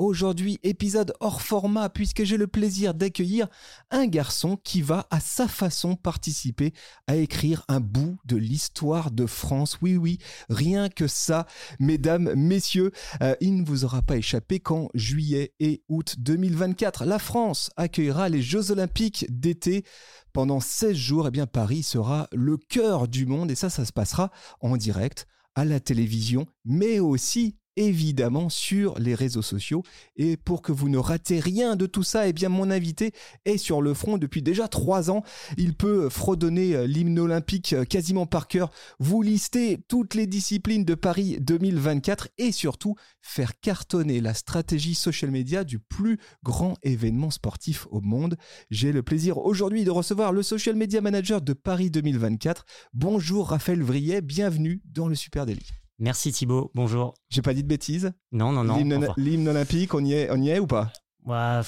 Aujourd'hui, épisode hors format puisque j'ai le plaisir d'accueillir un garçon qui va à sa façon participer à écrire un bout de l'histoire de France. Oui, oui, rien que ça, mesdames, messieurs, euh, il ne vous aura pas échappé qu'en juillet et août 2024, la France accueillera les Jeux Olympiques d'été. Pendant 16 jours, eh bien, Paris sera le cœur du monde et ça, ça se passera en direct à la télévision, mais aussi évidemment sur les réseaux sociaux. Et pour que vous ne ratez rien de tout ça, eh bien mon invité est sur le front depuis déjà trois ans. Il peut fredonner euh, l'hymne olympique euh, quasiment par cœur, vous lister toutes les disciplines de Paris 2024 et surtout faire cartonner la stratégie social media du plus grand événement sportif au monde. J'ai le plaisir aujourd'hui de recevoir le social media manager de Paris 2024. Bonjour Raphaël Vriet, bienvenue dans le Super Délit. Merci Thibaut, bonjour. J'ai pas dit de bêtises Non, non, non. L'hymne olympique, on y, est, on y est ou pas? Là,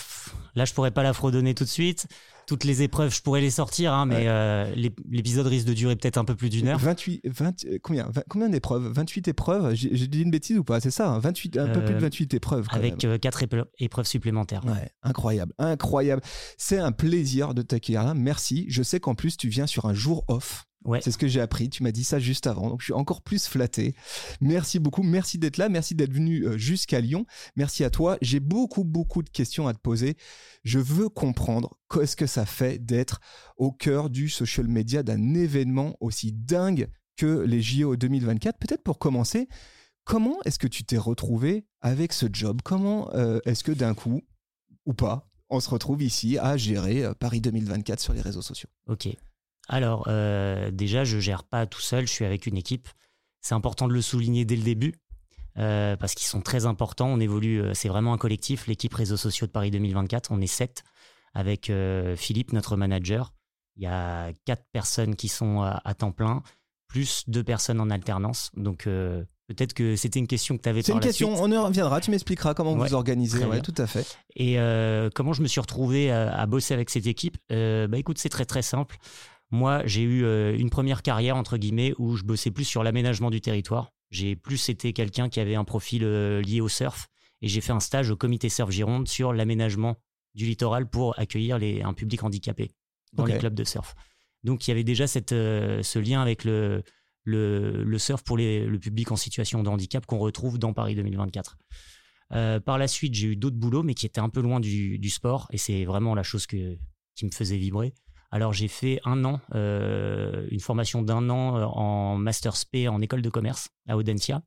je pourrais pas la fredonner tout de suite. Toutes les épreuves, je pourrais les sortir, hein, mais euh, l'épisode risque de durer peut-être un peu plus d'une heure. 28, 20, euh, combien, combien d'épreuves? 28 épreuves? J'ai dit une bêtise ou pas? C'est ça, 28, hein, un peu plus de 28 euh, épreuves. avec 4 épreuves supplémentaires. Ouais, incroyable, incroyable. C'est un plaisir de t'accueillir là. Merci. Je sais qu'en plus, tu viens sur un jour off. C'est ce que j'ai appris. Tu m'as dit ça juste avant. Donc, je suis encore plus flatté. Merci beaucoup. Merci d'être là. Merci d'être venu euh, jusqu'à Lyon. Merci à toi. J'ai beaucoup, beaucoup de questions à te poser. Je veux comprendre qu'est-ce que ça fait d'être au cœur du social media d'un événement aussi dingue que les JO 2024. Peut-être pour commencer, comment est-ce que tu t'es retrouvé avec ce job? Comment euh, est-ce que d'un coup, ou pas, on se retrouve ici à gérer euh, Paris 2024 sur les réseaux sociaux? Ok. Alors, euh, déjà, je gère pas tout seul, je suis avec une équipe. C'est important de le souligner dès le début, euh, parce qu'ils sont très importants. On évolue, euh, c'est vraiment un collectif, l'équipe réseaux sociaux de Paris 2024. On est sept, avec Philippe, notre manager. Il y a quatre personnes qui sont à, temps plein, plus deux personnes en alternance. Donc, Peut-être que c'était une question que tu avais C'est une question, on y reviendra, tu m'expliqueras comment vous organisez, ouais, tout à fait. Et comment je me suis retrouvé à, bosser avec cette équipe? Bah écoute, c'est très très simple. Moi, j'ai eu euh, une première carrière, entre guillemets, où je bossais plus sur l'aménagement du territoire. J'ai plus été quelqu'un qui avait un profil euh, lié au surf. Et j'ai fait un stage au comité Surf Gironde sur l'aménagement du littoral pour accueillir les, un public handicapé dans les clubs de surf. Donc il y avait déjà cette, euh, ce lien avec le, le, le surf pour les, le public en situation de handicap qu'on retrouve dans Paris 2024. Euh, par la suite, j'ai eu d'autres boulots, mais qui étaient un peu loin du, du sport, et c'est vraiment la chose que, qui me faisait vibrer. Alors j'ai fait un an, euh, une formation d'un an euh, en master SP en école de commerce à Audencia.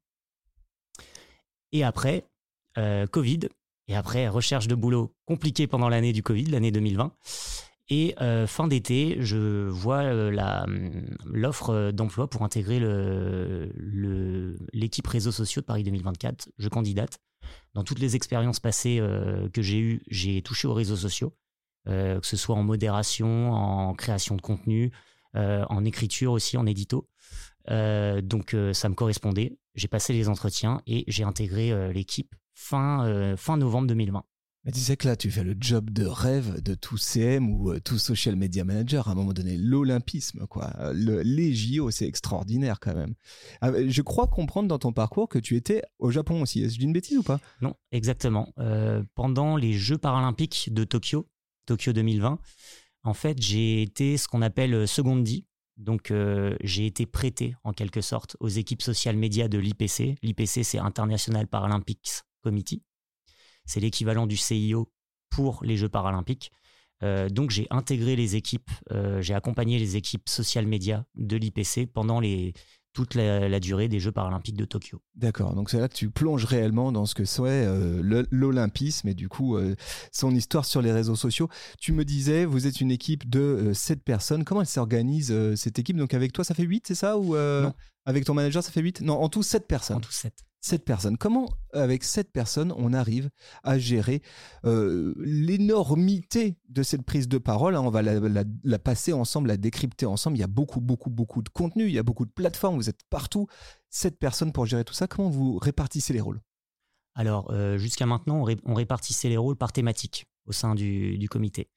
Et après, euh, Covid. Et après, recherche de boulot compliquée pendant l'année du Covid, l'année 2020. Et fin d'été, je vois l'offre d'emploi pour intégrer l'équipe le, réseaux sociaux de Paris 2024. Je candidate. Dans toutes les expériences passées que j'ai eues, j'ai touché aux réseaux sociaux. Euh, que ce soit en modération, en création de contenu, euh, en écriture aussi, en édito. Euh, donc ça me correspondait. J'ai passé les entretiens et j'ai intégré l'équipe fin, fin novembre 2020. Mais tu sais que là, tu fais le job de rêve de tout CM ou tout social media manager. À un moment donné, l'olympisme, quoi. Le, les JO, c'est extraordinaire quand même. Je crois comprendre dans ton parcours que tu étais au Japon aussi. Est-ce que je dis une bêtise ou pas? Non, exactement. Euh, pendant les Jeux paralympiques de Tokyo, Tokyo 2020, en fait, j'ai été ce qu'on appelle euh, secondi. Donc, euh, j'ai été prêté en quelque sorte aux équipes social médias de l'IPC. L'IPC, c'est International Paralympics Committee. C'est l'équivalent du CIO pour les Jeux paralympiques. Euh, donc, j'ai intégré les équipes, j'ai accompagné les équipes social médias de l'IPC pendant les toute la, durée des Jeux paralympiques de Tokyo. D'accord, donc c'est là que tu plonges réellement dans ce que soit euh, l'olympisme et du coup euh, son histoire sur les réseaux sociaux. Tu me disais, vous êtes une équipe de euh, 7 personnes. Comment elle s'organise cette équipe? Donc avec toi, ça fait 8, c'est ça? Ou avec ton manager, ça fait 8 Non, en tout 7 personnes. En tout 7. 7 personnes. Comment, avec 7 personnes, on arrive à gérer euh, l'énormité de cette prise de parole hein, On va la, passer ensemble, la décrypter ensemble. Il y a beaucoup, beaucoup, beaucoup de contenu, il y a beaucoup de plateformes, vous êtes partout. 7 personnes pour gérer tout ça. Comment vous répartissez les rôles? Alors, euh, jusqu'à maintenant, on, répartissait les rôles par thématique au sein du, comité.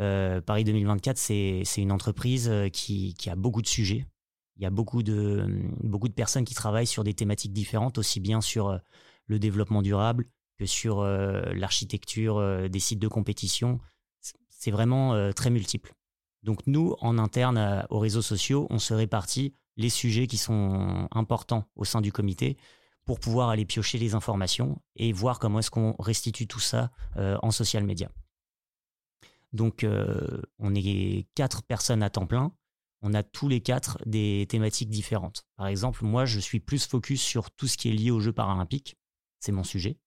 Euh, Paris 2024, c'est une entreprise qui a beaucoup de sujets il y a beaucoup de, beaucoup de personnes qui travaillent sur des thématiques différentes, aussi bien sur euh, le développement durable que sur euh, l'architecture euh, des sites de compétition. C'est vraiment très multiple. Donc nous, en interne aux réseaux sociaux, on se répartit les sujets qui sont importants au sein du comité pour pouvoir aller piocher les informations et voir comment est-ce qu'on restitue tout ça en social media. Donc on est quatre personnes à temps plein on a tous les quatre des thématiques différentes. Par exemple, moi, je suis plus focus sur tout ce qui est lié aux Jeux paralympiques. C'est mon sujet.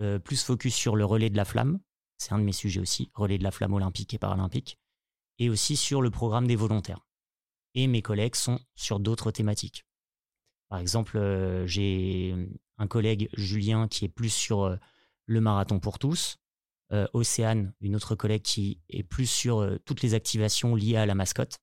Euh, plus focus sur le relais de la flamme. C'est un de mes sujets aussi, relais de la flamme olympique et paralympique. Et aussi sur le programme des volontaires. Et mes collègues sont sur d'autres thématiques. Par exemple, euh, j'ai un collègue, Julien, qui est plus sur euh, le marathon pour tous. Océane, une autre collègue qui est plus sur toutes les activations liées à la mascotte.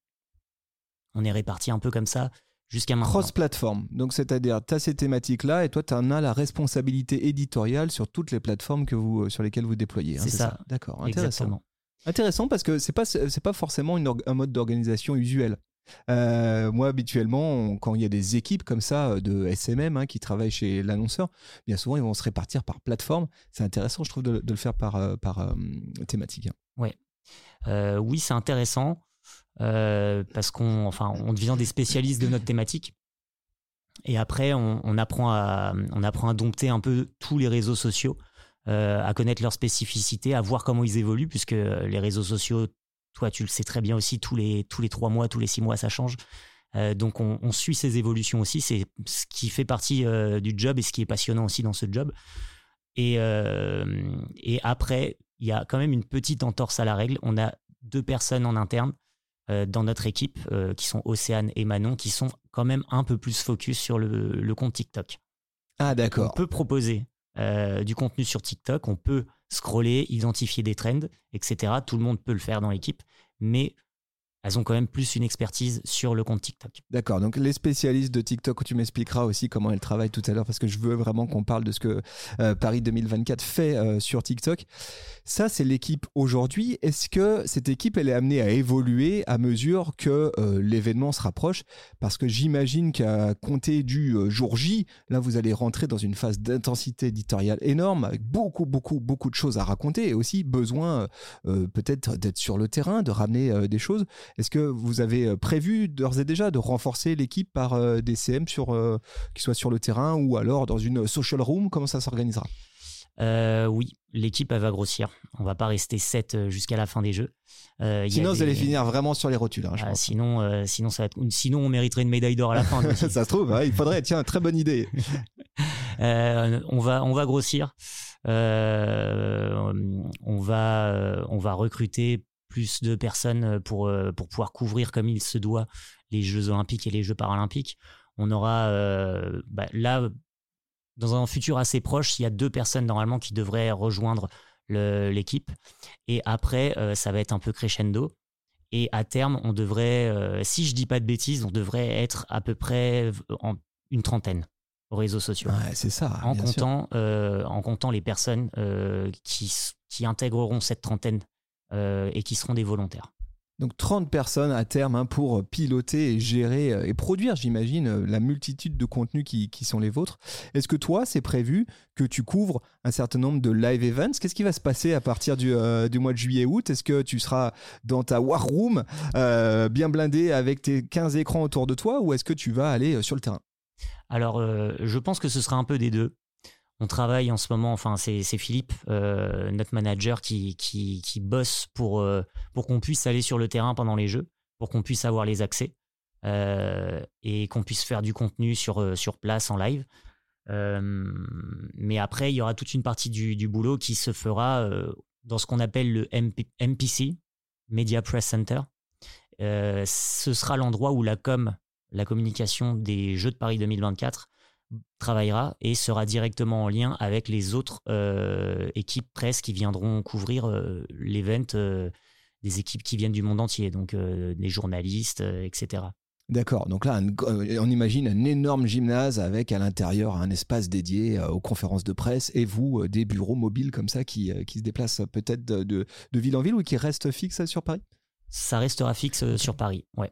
On est répartis un peu comme ça jusqu'à maintenant. Cross-platform. Donc, c'est-à-dire, tu as ces thématiques-là et toi, tu en as la responsabilité éditoriale sur toutes les plateformes que vous, euh, sur lesquelles vous déployez. Hein, c'est ça. D'accord. Intéressant. Intéressant parce que c'est pas c'est pas forcément un mode d'organisation usuel. Euh, moi, habituellement, quand il y a des équipes comme ça euh, de SMM hein, qui travaillent chez l'annonceur, bien souvent, ils vont se répartir par plateforme. C'est intéressant, je trouve, de, le faire par, par thématique. Hein. Ouais. oui, c'est intéressant. Euh, parce qu'on enfin, on devient des spécialistes de notre thématique. Et après, on, apprend à, on apprend à dompter un peu tous les réseaux sociaux, euh, à connaître leurs spécificités, à voir comment ils évoluent, puisque les réseaux sociaux, toi, tu le sais très bien aussi, tous les, tous les trois mois, tous les six mois, ça change. Euh, donc, on, suit ces évolutions aussi. C'est ce qui fait partie du job et ce qui est passionnant aussi dans ce job. Et, et après, il y a quand même une petite entorse à la règle. On a deux personnes en interne euh, dans notre équipe, euh, qui sont Océane et Manon, qui sont quand même un peu plus focus sur le, compte TikTok. Ah d'accord. On peut proposer euh, du contenu sur TikTok, on peut scroller, identifier des trends, etc. Tout le monde peut le faire dans l'équipe, mais elles ont quand même plus une expertise sur le compte TikTok. D'accord, donc les spécialistes de TikTok, tu m'expliqueras aussi comment elles travaillent tout à l'heure, parce que je veux vraiment qu'on parle de ce que euh, Paris 2024 fait euh, sur TikTok. Ça, c'est l'équipe aujourd'hui. Est-ce que cette équipe, elle est amenée à évoluer à mesure que euh, l'événement se rapproche? Parce que j'imagine qu'à compter du jour J, là, vous allez rentrer dans une phase d'intensité éditoriale énorme, avec beaucoup, beaucoup, beaucoup de choses à raconter, et aussi besoin peut-être d'être sur le terrain, de ramener des choses. Est-ce que vous avez euh, prévu d'ores et déjà de renforcer l'équipe par euh, des CM sur, euh, qui soient sur le terrain ou alors dans une social room? Comment ça s'organisera? Oui, l'équipe va grossir. On va pas rester 7 jusqu'à la fin des jeux. sinon, vous allez finir vraiment sur les rotules. Hein, ah, sinon, sinon, ça sinon, on mériterait une médaille d'or à la fin. ça se trouve, il faudrait. Tiens, très bonne idée. on va, on va grossir. on va, on va recruter plus de personnes euh, pour, euh, pour pouvoir couvrir comme il se doit les Jeux olympiques et les Jeux paralympiques. On aura euh, bah, là, dans un futur assez proche, il y a deux personnes normalement qui devraient rejoindre l'équipe. Et après, ça va être un peu crescendo. Et à terme, on devrait, si je dis pas de bêtises, on devrait être à peu près en une trentaine aux réseaux sociaux. c'est ça. En comptant, en comptant les personnes qui, qui intégreront cette trentaine et qui seront des volontaires. Donc 30 personnes à terme hein, pour piloter et gérer euh, et produire, j'imagine, euh, la multitude de contenus qui, qui sont les vôtres. Est-ce que toi, c'est prévu que tu couvres un certain nombre de live events? Qu'est-ce qui va se passer à partir du, du mois de juillet-août? Est-ce que tu seras dans ta war room bien blindé avec tes 15 écrans autour de toi ou est-ce que tu vas aller sur le terrain? Alors, je pense que ce sera un peu des deux on travaille en ce moment, enfin c'est Philippe, euh, notre manager, qui, qui, bosse pour, euh, pour qu'on puisse aller sur le terrain pendant les jeux, pour qu'on puisse avoir les accès euh, et qu'on puisse faire du contenu sur, sur place en live. mais après, il y aura toute une partie du, boulot qui se fera dans ce qu'on appelle le MPC, Media Press Center. ce sera l'endroit où la com, la communication des Jeux de Paris 2024, travaillera et sera directement en lien avec les autres équipes presse qui viendront couvrir l'event, des équipes qui viennent du monde entier, donc des journalistes, etc. D'accord. Donc là, on imagine un énorme gymnase avec à l'intérieur un espace dédié aux conférences de presse et vous, des bureaux mobiles comme ça qui, qui se déplacent peut-être de, de, ville en ville ou qui restent fixes sur Paris? Ça restera fixe sur Paris, ouais.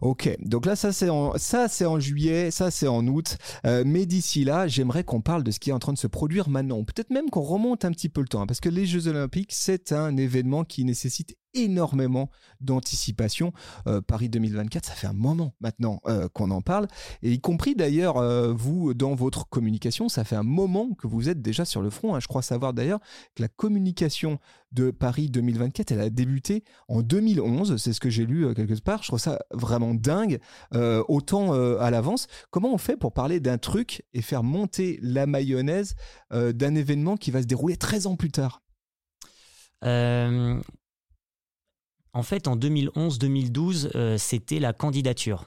Ok, donc là ça c'est en ça c'est en juillet, ça c'est en août, euh, mais d'ici là j'aimerais qu'on parle de ce qui est en train de se produire maintenant, peut-être même qu'on remonte un petit peu le temps, hein, parce que les Jeux Olympiques c'est un événement qui nécessite énormément d'anticipation. Euh, Paris 2024, ça fait un moment maintenant euh, qu'on en parle, et y compris d'ailleurs vous dans votre communication, ça fait un moment que vous êtes déjà sur le front. Hein. Je crois savoir d'ailleurs que la communication de Paris 2024, elle a débuté en 2011, c'est ce que j'ai lu quelque part. Je trouve ça vraiment dingue, euh, autant euh, à l'avance. Comment on fait pour parler d'un truc et faire monter la mayonnaise euh, d'un événement qui va se dérouler 13 ans plus tard? En fait, en 2011-2012, c'était la candidature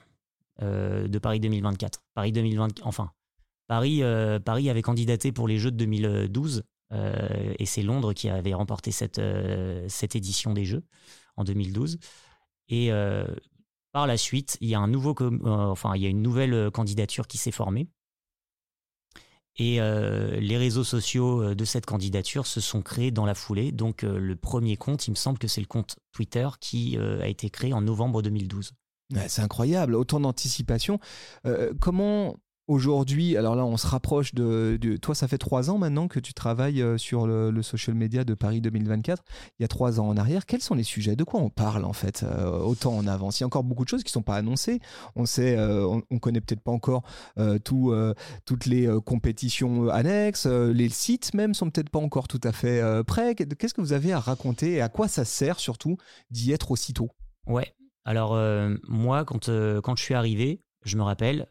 de Paris 2024. Paris 2020, enfin, Paris, Paris avait candidaté pour les Jeux de 2012 et c'est Londres qui avait remporté cette, édition des Jeux en 2012. Et par la suite, il y a, euh, une nouvelle euh, candidature qui s'est formée. Et euh, les réseaux sociaux de cette candidature se sont créés dans la foulée. Donc le premier compte, il me semble que c'est le compte Twitter qui a été créé en novembre 2012. c'est incroyable, autant d'anticipation. comment Aujourd'hui, alors là, on se rapproche de, Toi, ça fait trois ans maintenant que tu travailles euh, sur le, social media de Paris 2024. Il y a trois ans en arrière, quels sont les sujets? De quoi on parle en fait euh, Autant en avance? Il y a encore beaucoup de choses qui ne sont pas annoncées. On sait, euh, on, connaît peut-être pas encore tout, toutes les compétitions annexes. les sites même sont peut-être pas encore tout à fait prêts. Qu'est-ce que vous avez à raconter et à quoi ça sert surtout d'y être aussitôt Ouais. Alors moi, quand, quand je suis arrivé, je me rappelle,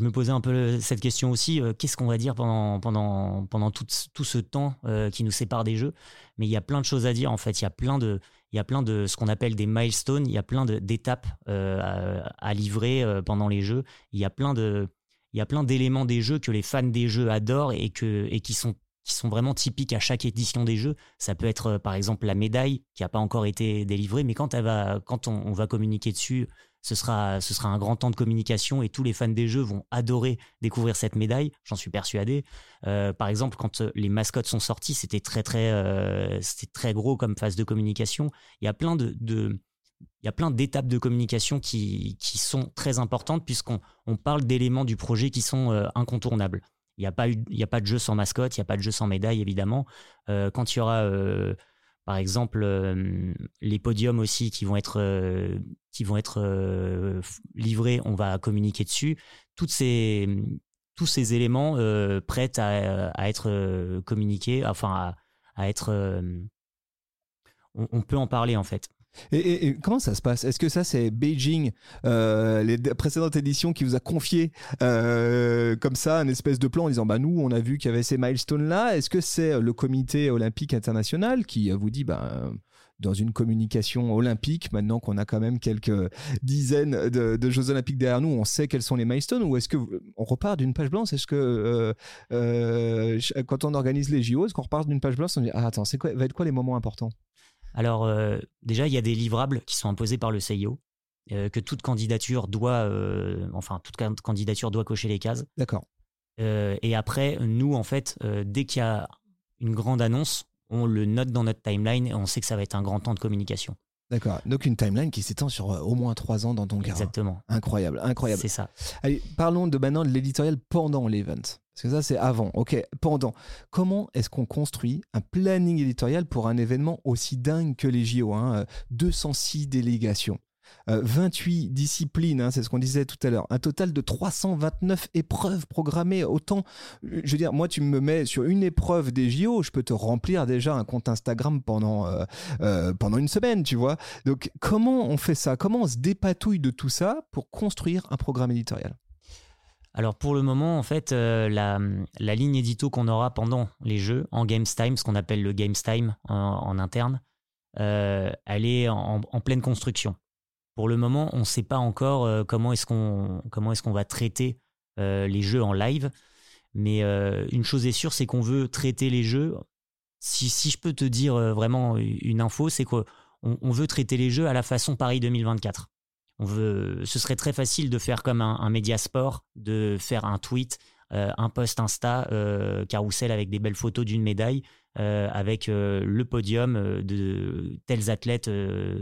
je me posais un peu cette question aussi, euh, qu'est-ce qu'on va dire pendant, pendant, pendant tout, ce temps euh, qui nous sépare des jeux? Mais il y a plein de choses à dire en fait, il y a plein de, il y a plein de ce qu'on appelle des milestones, il y a plein d'étapes euh, à, livrer pendant les jeux, il y a plein de... Il y a plein d'éléments des jeux que les fans des jeux adorent et, que, et qui, sont, qui sont vraiment typiques à chaque édition des jeux. Ça peut être par exemple la médaille qui n'a pas encore été délivrée, mais quand, elle va, quand on va communiquer dessus ce sera, ce sera un grand temps de communication et tous les fans des jeux vont adorer découvrir cette médaille, j'en suis persuadé. Euh, par exemple, quand euh, les mascottes sont sorties, c'était très très, euh, très gros comme phase de communication. Il y a plein de, de il y a plein d'étapes de communication qui, qui, sont très importantes puisqu'on on parle d'éléments du projet qui sont incontournables. Il n'y a, pas il a pas de jeu sans mascotte, il n'y a pas de jeu sans médaille, évidemment. quand il y aura par exemple, les podiums aussi qui vont être, qui vont être livrés, on va communiquer dessus. Toutes ces, tous ces éléments prêts à, être communiqués, enfin à, être... on, peut en parler en fait. Et, comment ça se passe? Est-ce que ça c'est Beijing, euh, les précédentes éditions qui vous a confié euh, comme ça un espèce de plan en disant bah nous on a vu qu'il y avait ces milestones là. Est-ce que c'est le Comité olympique international qui vous dit bah dans une communication olympique, maintenant qu'on a quand même quelques dizaines de, Jeux olympiques derrière nous, on sait quels sont les milestones Ou est-ce que on repart d'une page blanche? Est-ce que euh, quand on organise les JO, est-ce qu'on repart d'une page blanche On dit ah attends, c'est quoi va être quoi les moments importants? Alors, euh, déjà, il y a des livrables qui sont imposés par le CIO, euh, que toute candidature doit, euh, enfin, toute candidature doit cocher les cases. D'accord. et après, nous, en fait, dès qu'il y a une grande annonce, on le note dans notre timeline et on sait que ça va être un grand temps de communication. D'accord. Donc une timeline qui s'étend sur au moins trois ans dans ton cas. Exactement. Incroyable, incroyable. C'est ça. Allez, parlons de maintenant de l'éditorial pendant l'event. Parce que ça, c'est avant. OK, pendant. Comment est-ce qu'on construit un planning éditorial pour un événement aussi dingue que les JO 206 hein? délégations. 28 euh, disciplines, hein, c'est ce qu'on disait tout à l'heure. Un total de 329 épreuves programmées. Autant, je veux dire, moi, tu me mets sur une épreuve des JO, je peux te remplir déjà un compte Instagram pendant, euh, euh, pendant une semaine, tu vois. Donc, comment on fait ça? Comment on se dépatouille de tout ça pour construire un programme éditorial? Alors pour le moment, en fait, euh, la, ligne édito qu'on aura pendant les jeux en Games Time, ce qu'on appelle le Games Time en, interne, euh, elle est en, pleine construction. Pour le moment, on ne sait pas encore euh, comment est-ce qu'on va traiter les jeux en live. Mais une chose est sûre, c'est qu'on veut traiter les jeux. Si, je peux te dire vraiment une info, c'est qu'on on veut traiter les jeux à la façon Paris 2024. On veut, ce serait très facile de faire comme un, un média sport, de faire un tweet, un post Insta, carousel avec des belles photos d'une médaille euh, avec euh, le podium euh, de tels athlètes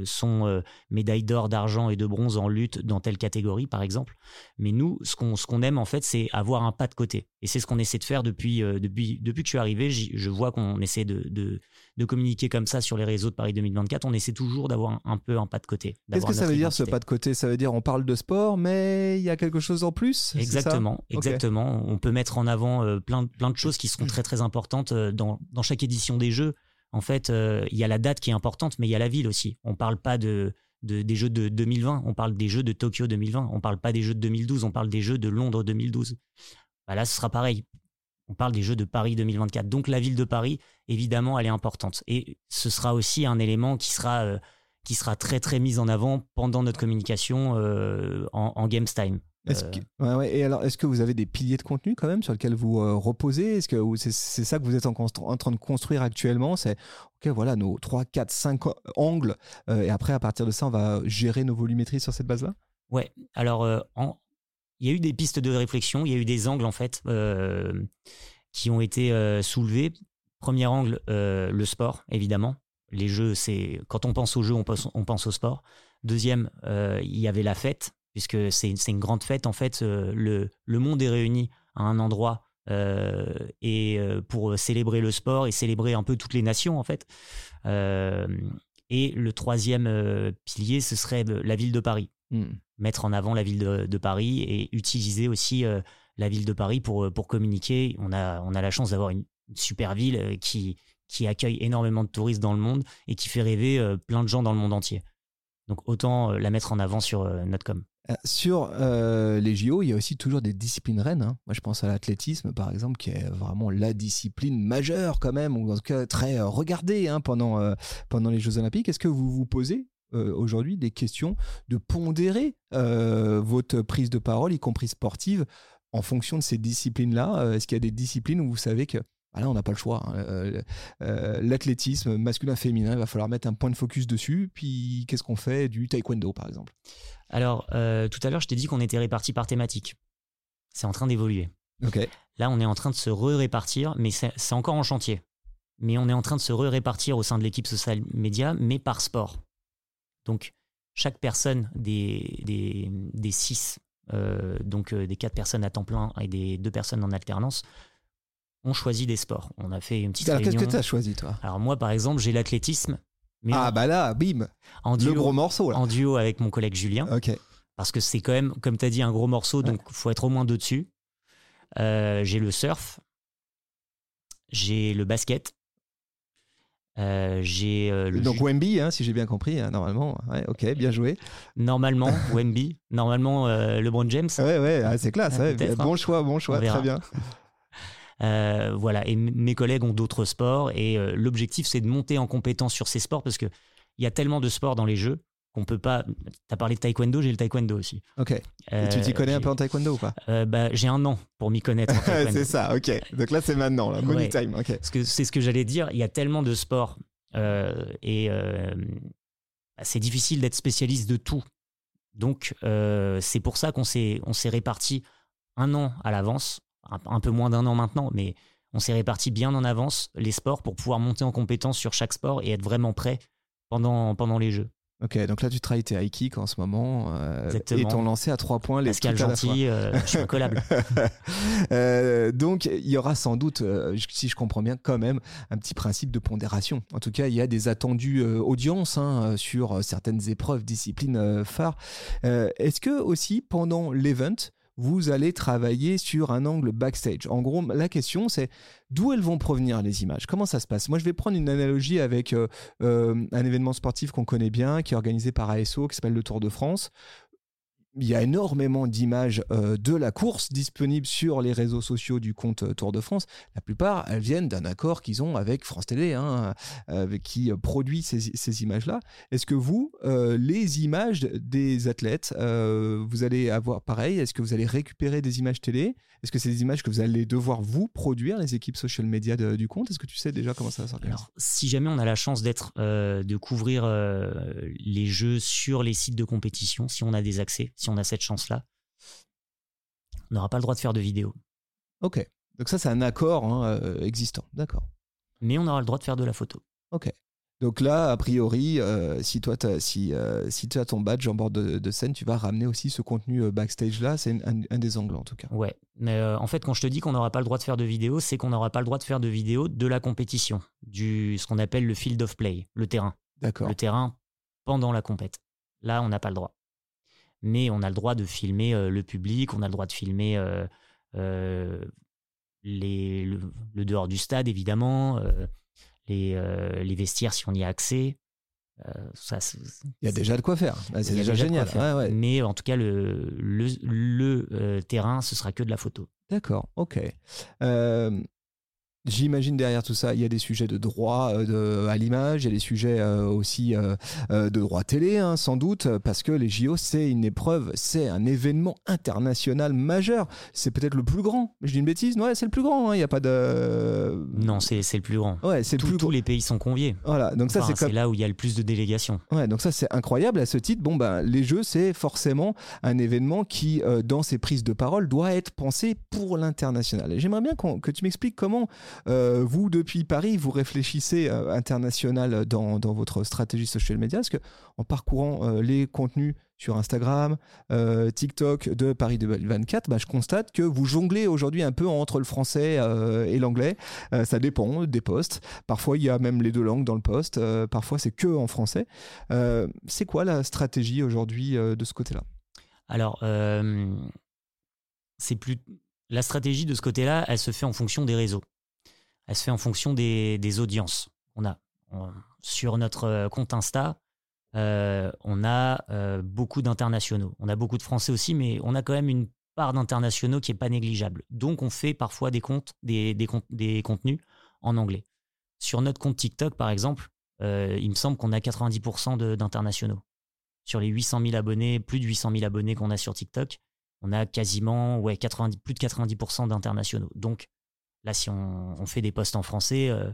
sont médailles d'or, d'argent et de bronze en lutte dans telle catégorie, par exemple. Mais nous, ce qu'on ce aime en fait, c'est avoir un pas de côté. Et c'est ce qu'on essaie de faire depuis depuis depuis que je suis arrivé. Je vois qu'on essaie de, de communiquer comme ça sur les réseaux de Paris 2024. On essaie toujours d'avoir un, peu un pas de côté. Qu'est-ce que ça veut dire ce pas de côté? Ça veut dire on parle de sport, mais il y a quelque chose en plus. Exactement, exactement. On peut mettre en avant plein plein de choses qui seront très très importantes dans dans chaque édition des jeux, en fait, euh, il y a la date qui est importante, mais il y a la ville aussi. On parle pas de, des jeux de 2020, on parle des jeux de Tokyo 2020, on parle pas des jeux de 2012, on parle des jeux de Londres 2012. Bah là, ce sera pareil. On parle des jeux de Paris 2024. Donc la ville de Paris, évidemment, elle est importante. Et ce sera aussi un élément qui sera, euh, qui sera très très mis en avant pendant notre communication euh, en, en Games Time. Est-ce que, ouais, ouais. Et alors, est-ce que vous avez des piliers de contenu quand même sur lesquels vous euh, reposez? Est-ce que c'est ça que vous êtes en, en, train de construire actuellement? C'est ok, voilà nos 3, 4, 5 angles, euh, et après à partir de ça, on va gérer nos volumétries sur cette base-là? Ouais. Alors, euh, il y a eu des pistes de réflexion, il y a eu des angles en fait qui ont été soulevés. Premier angle, le sport, évidemment. Les jeux, c'est quand on pense aux jeux, on pense, au sport. Deuxième, il y avait la fête puisque c'est une grande fête. En fait, euh, le, le monde est réuni à un endroit euh, et euh, pour célébrer le sport et célébrer un peu toutes les nations en fait. et le troisième pilier, ce serait la ville de Paris. Hmm. Mettre en avant la ville de, Paris et utiliser aussi la ville de Paris pour, pour communiquer. On a, on a la chance d'avoir une, super ville qui, qui accueille énormément de touristes dans le monde et qui fait rêver plein de gens dans le monde entier. Donc autant la mettre en avant sur notre com. Euh, sur euh, les JO, il y a aussi toujours des disciplines reines. Hein. Moi, je pense à l'athlétisme, par exemple, qui est vraiment la discipline majeure quand même, ou en tout cas très euh, regardée hein, pendant, pendant les Jeux Olympiques. Est-ce que vous vous posez aujourd'hui des questions de pondérer votre prise de parole, y compris sportive, en fonction de ces disciplines-là Est-ce qu'il y a des disciplines où vous savez que ah là, on n'a pas le choix. Hein. L'athlétisme masculin-féminin, il va falloir mettre un point de focus dessus. Puis, qu'est-ce qu'on fait du taekwondo, par exemple? Alors, euh, tout à l'heure, je t'ai dit qu'on était répartis par thématique. C'est en train d'évoluer. Là, on est en train de se re-répartir, mais c'est encore en chantier. Mais on est en train de se re-répartir au sein de l'équipe social média, mais par sport. Donc, chaque personne des, des, six, euh, donc euh, des quatre personnes à temps plein et des deux personnes en alternance, ont choisi des sports. On a fait une petite Alors, qu'est-ce que tu as choisi, toi? Alors, moi, par exemple, j'ai l'athlétisme ah bah là, bim en duo, Le gros morceau là. En duo avec mon collègue Julien. Ok. Parce que c'est quand même, comme tu as dit, un gros morceau, donc il faut être au moins deux dessus. Euh, j'ai le surf. J'ai le basket. Euh, j'ai euh, donc Wemby, hein, si j'ai bien compris, hein, normalement. Ouais, ok, bien joué. Normalement, Wemby. Normalement, LeBron James. Ouais, ouais, ah, c'est classe. bon hein. choix, bon choix, très bien. Euh, voilà. Et mes collègues ont d'autres sports. Et euh, l'objectif, c'est de monter en compétence sur ces sports parce qu'il y a tellement de sports dans les jeux qu'on peut pas. Tu as parlé de taekwondo, j'ai le taekwondo aussi. Ok. Et tu t'y connais un peu en taekwondo ou pas? Euh, bah, J'ai un an pour m'y connaître. c'est ça, ok. Donc là, c'est maintenant, là. Money time. ok. Parce que c'est ce que j'allais dire. Il y a tellement de sports et bah, c'est difficile d'être spécialiste de tout. Donc, c'est pour ça qu'on s'est réparti un an à l'avance un, peu moins d'un an maintenant, mais on s'est réparti bien en avance les sports pour pouvoir monter en compétence sur chaque sport et être vraiment prêt pendant, pendant les jeux. Ok, donc là tu travailles tes high kicks en ce moment euh, et ton lancé à trois points les Pascal Gentil, euh, je suis collable. euh, donc il y aura sans doute, euh, si je comprends bien, quand même un petit principe de pondération. En tout cas, il y a des attendus euh, audiences hein, sur certaines épreuves, disciplines phares. Est-ce que aussi pendant l'event, vous allez travailler sur un angle backstage. En gros, la question, c'est d'où elles vont provenir les images? Comment ça se passe? Moi, je vais prendre une analogie avec euh, euh, un événement sportif qu'on connaît bien, qui est organisé par ASO, qui s'appelle le Tour de France il y a énormément d'images euh, de la course disponibles sur les réseaux sociaux du compte euh, Tour de France. La plupart, elles viennent d'un accord qu'ils ont avec France Télé, hein, euh, qui produit ces, images-là. Est-ce que vous, les images des athlètes, vous allez avoir pareil? Est-ce que vous allez récupérer des images télé? Est-ce que c'est des images que vous allez devoir vous produire, les équipes social media du compte? Est-ce que tu sais déjà comment ça va sortir Si jamais on a la chance d'être, de couvrir les jeux sur les sites de compétition, si on a des accès, si on a cette chance-là, on n'aura pas le droit de faire de vidéo. Ok. Donc ça, c'est un accord hein, euh, existant. D'accord. Mais on aura le droit de faire de la photo. Ok. Donc là, a priori, euh, si toi, as, si, euh, si tu as ton badge en bord de, scène, tu vas ramener aussi ce contenu backstage là. C'est un, des angles en tout cas. Ouais. Mais en fait, quand je te dis qu'on n'aura pas le droit de faire de vidéo, c'est qu'on n'aura pas le droit de faire de vidéo de la compétition, du ce qu'on appelle le field of play, le terrain. D'accord. Le terrain pendant la compète. Là, on n'a pas le droit mais on a le droit de filmer euh, le public, on a le droit de filmer euh, euh, les, le, dehors du stade, évidemment, les, les, vestiaires si on y a accès. ça, il y a déjà de quoi faire. Ah, c'est déjà, génial. Mais en tout cas, le, le, le terrain, ce sera que de la photo. D'accord, ok. J'imagine derrière tout ça, il y a des sujets de droit euh, à l'image, il y a des sujets euh, aussi euh, de droit télé, hein, sans doute, parce que les JO, c'est une épreuve, c'est un événement international majeur. C'est peut-être le plus grand. Je dis une bêtise? Ouais, c'est le plus grand. Hein, il n'y a pas de. Non, c'est le plus grand. Ouais, c'est plus Tous les pays sont conviés. Voilà, donc ça, c'est là où il y a le plus de délégations. Ouais, donc ça, c'est incroyable. À ce titre, bon, ben, les Jeux, c'est forcément un événement qui, dans ses prises de parole, doit être pensé pour l'international. J'aimerais bien que tu m'expliques comment euh, vous, depuis Paris, vous réfléchissez euh, international dans, votre stratégie social media Parce que en parcourant euh, les contenus sur Instagram, TikTok de Paris 2024, bah, je constate que vous jonglez aujourd'hui un peu entre le français et l'anglais. ça dépend des postes. Parfois, il y a même les deux langues dans le poste. parfois, c'est que en français. c'est quoi la stratégie aujourd'hui de ce côté-là? Alors, c'est plus la stratégie de ce côté-là, elle se fait en fonction des réseaux elle se fait en fonction des, audiences. On a sur notre euh, compte Insta, euh, on a euh, beaucoup d'internationaux. On a beaucoup de Français aussi, mais on a quand même une part d'internationaux qui est pas négligeable. Donc on fait parfois des comptes, des, contenus en anglais. Sur notre compte TikTok, par exemple, il me semble qu'on a 90% d'internationaux. Sur les 800 000 abonnés, plus de 800 000 abonnés qu'on a sur TikTok, on a quasiment ouais, 90, plus de 90% d'internationaux. Donc Là, si on, fait des posts en français, euh,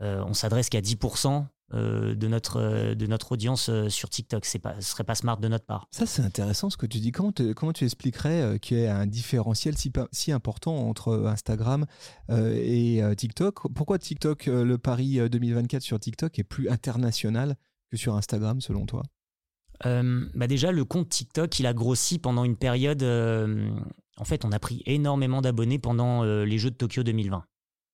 euh, on s'adresse qu'à 10% euh, de, notre, de notre audience sur TikTok. Ce ne serait pas smart de notre part. Ça, c'est intéressant ce que tu dis. Comment, comment tu expliquerais qu'il y ait un différentiel si, si important entre Instagram et TikTok? Pourquoi TikTok, le Paris 2024 sur TikTok est plus international que sur Instagram, selon toi? Bah déjà, le compte TikTok, il a grossi pendant une période en fait, on a pris énormément d'abonnés pendant euh, les Jeux de Tokyo 2020.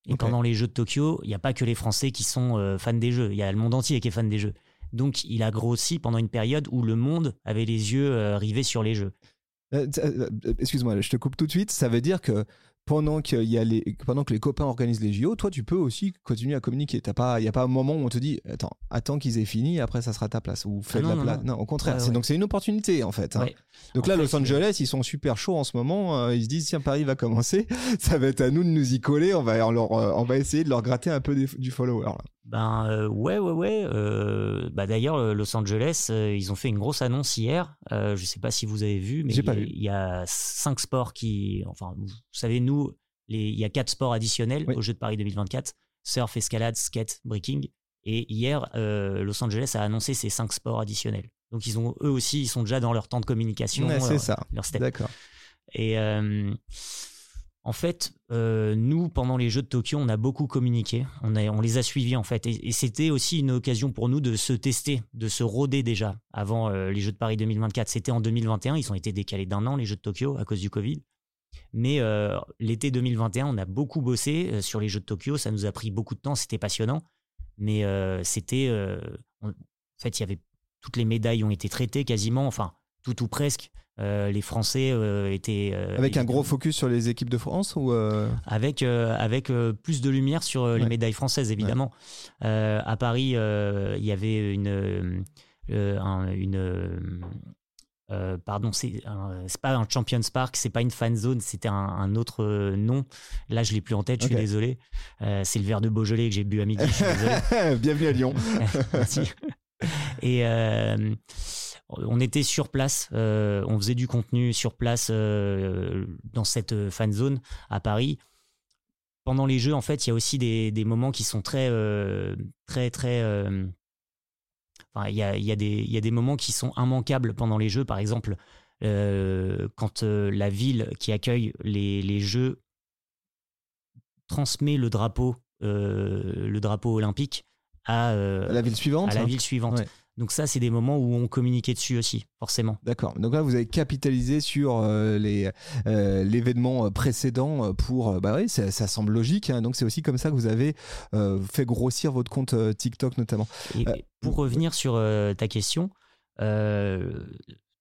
Et pendant les Jeux de Tokyo, il n'y a pas que les Français qui sont euh, fans des jeux, il y a le monde entier qui est fan des jeux. Donc il a grossi pendant une période où le monde avait les yeux euh, rivés sur les jeux. Excuse-moi, je te coupe tout de suite. Ça veut dire que pendant, qu'il y a les, pendant que les copains organisent les JO, toi, tu peux aussi continuer à communiquer. Il n'y a pas un moment où on te dit Attends, attends qu'ils aient fini, après ça sera ta place. Ou fais ah la place. Non. au contraire. Donc c'est une opportunité, en fait. Hein. Donc là, Los Angeles, ils sont super chauds en ce moment. Euh, ils se disent Tiens, Paris va commencer. Ça va être à nous de nous y coller. On va, leur, euh, on va essayer de leur gratter un peu du follower. Ben euh, ouais, ouais, ouais. Euh, bah, D'ailleurs, euh, Los Angeles, ils ont fait une grosse annonce hier. je ne sais pas si vous avez vu, mais il y, a cinq sports qui... Enfin, vous savez, nous, il y a quatre sports additionnels au Jeu de Paris 2024. Surf, escalade, skate, breaking. Et hier, Los Angeles a annoncé ces cinq sports additionnels. Donc ils ont, eux aussi, ils sont déjà dans leur temps de communication. c'est ça. D'accord. Et en fait, euh, nous, pendant les Jeux de Tokyo, on a beaucoup communiqué. On, les a suivis, en fait. Et, c'était aussi une occasion pour nous de se tester, de se rôder déjà avant euh, les Jeux de Paris 2024. C'était en 2021. Ils ont été décalés d'un an, les Jeux de Tokyo, à cause du Covid. Mais euh, l'été 2021, on a beaucoup bossé sur les Jeux de Tokyo. Ça nous a pris beaucoup de temps. C'était passionnant. Mais c'était. en fait, y avait. Toutes les médailles ont été traitées quasiment. Enfin, tout ou presque. Euh, les Français euh, étaient euh, avec un gros focus sur les équipes de France ou avec avec plus de lumière sur les médailles françaises évidemment. à Paris, il y avait une une euh, pardon, c'est pas un Champions Park, c'est pas une fan zone, c'était un, un autre nom. Là, je l'ai plus en tête, je suis désolé. C'est le verre de Beaujolais que j'ai bu à midi. Je suis désolé. Bienvenue à Lyon. Merci. Et on était sur place, euh, on faisait du contenu sur place euh, dans cette fan zone à Paris. Pendant les jeux, en fait, il y a aussi des, des moments qui sont très, euh, très, très. euh, enfin, il y a, il y, a des- il y a des moments qui sont immanquables pendant les jeux. Par exemple, euh, quand euh, la ville qui accueille les, les jeux transmet le drapeau, euh, le drapeau olympique à, euh, À la ville suivante. à la hein. ville suivante. Ouais. Donc ça, c'est des moments où on communiquait dessus aussi, forcément. D'accord. Donc là, vous avez capitalisé sur euh, les euh, l'événement précédent euh, pour. euh, bah oui, ça, ça semble logique. hein. Donc c'est aussi comme ça que vous avez euh, fait grossir votre compte euh, TikTok notamment. Et Euh, pour revenir sur euh, ta question, euh,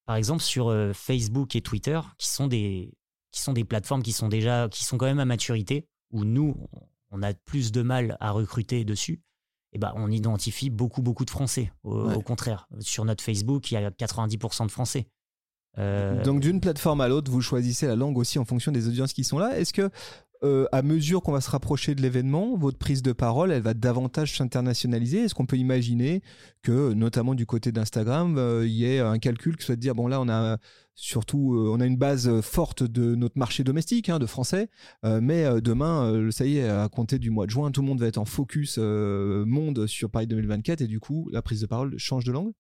par exemple sur euh, Facebook et Twitter, qui sont des qui sont des plateformes qui sont déjà qui sont quand même à maturité, où nous on a plus de mal à recruter dessus. Et ben, on identifie beaucoup beaucoup de Français. Au, Ouais. au contraire, sur notre Facebook, il y a 90% de Français. Euh, Donc d'une plateforme à l'autre, vous choisissez la langue aussi en fonction des audiences qui sont là. Est-ce que euh, à mesure qu'on va se rapprocher de l'événement, votre prise de parole, elle va davantage s'internationaliser Est-ce qu'on peut imaginer que, notamment du côté d'Instagram, euh, il y ait un calcul qui soit de dire bon là on a surtout euh, on a une base forte de notre marché domestique hein, de français, mais demain ça y est à compter du mois de juin, tout le monde va être en focus monde sur Paris 2024 et du coup la prise de parole change de langue?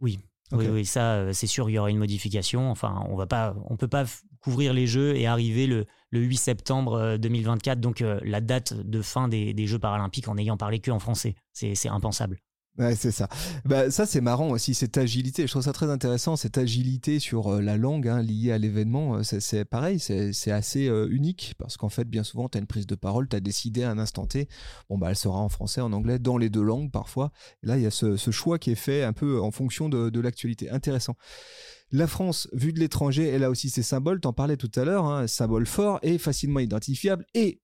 Oui. Oui, oui, ça, c'est sûr, il y aura une modification. Enfin, on va pas, on peut pas couvrir les Jeux et arriver le, le 8 septembre euh, 2024, donc euh, la date de fin des, des Jeux paralympiques en n'ayant parlé que en français. C'est impensable. Ouais, c'est ça. Bah, ça, c'est marrant aussi, cette agilité. Je trouve ça très intéressant, cette agilité sur euh, la langue hein, liée à l'événement. euh, C'est, pareil, c'est, assez euh, unique parce qu'en fait, bien souvent, tu as une prise de parole, tu as décidé à un instant T, bon, bah, elle sera en français, en anglais, dans les deux langues parfois. Là, il y a ce, choix qui est fait un peu en fonction de, l'actualité. Intéressant. La France, vue de l'étranger, elle a aussi ses symboles, t'en parlais tout à l'heure, hein, symbole fort et facilement identifiable et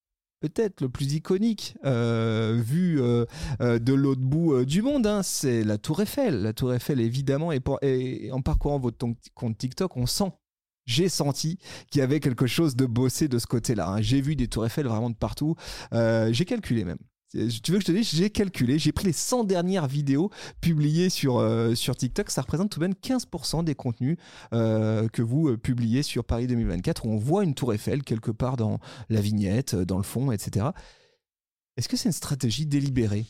peut-être le plus iconique euh, vu euh, euh, de l'autre bout du monde, hein, c'est la Tour Eiffel. La Tour Eiffel, évidemment, et, en parcourant votre compte TikTok, on sent. J'ai senti qu'il y avait quelque chose de bossé de ce côté-là. hein. J'ai vu des tours Eiffel vraiment de partout. J'ai calculé même. Tu veux que je te dise J'ai calculé. J'ai pris les 100 dernières vidéos publiées sur, euh, sur TikTok. Ça représente tout de même 15% des contenus euh, que vous euh, publiez sur Paris 2024 où on voit une tour Eiffel quelque part dans la vignette, euh, dans le fond, etc. Est-ce que c'est une stratégie délibérée?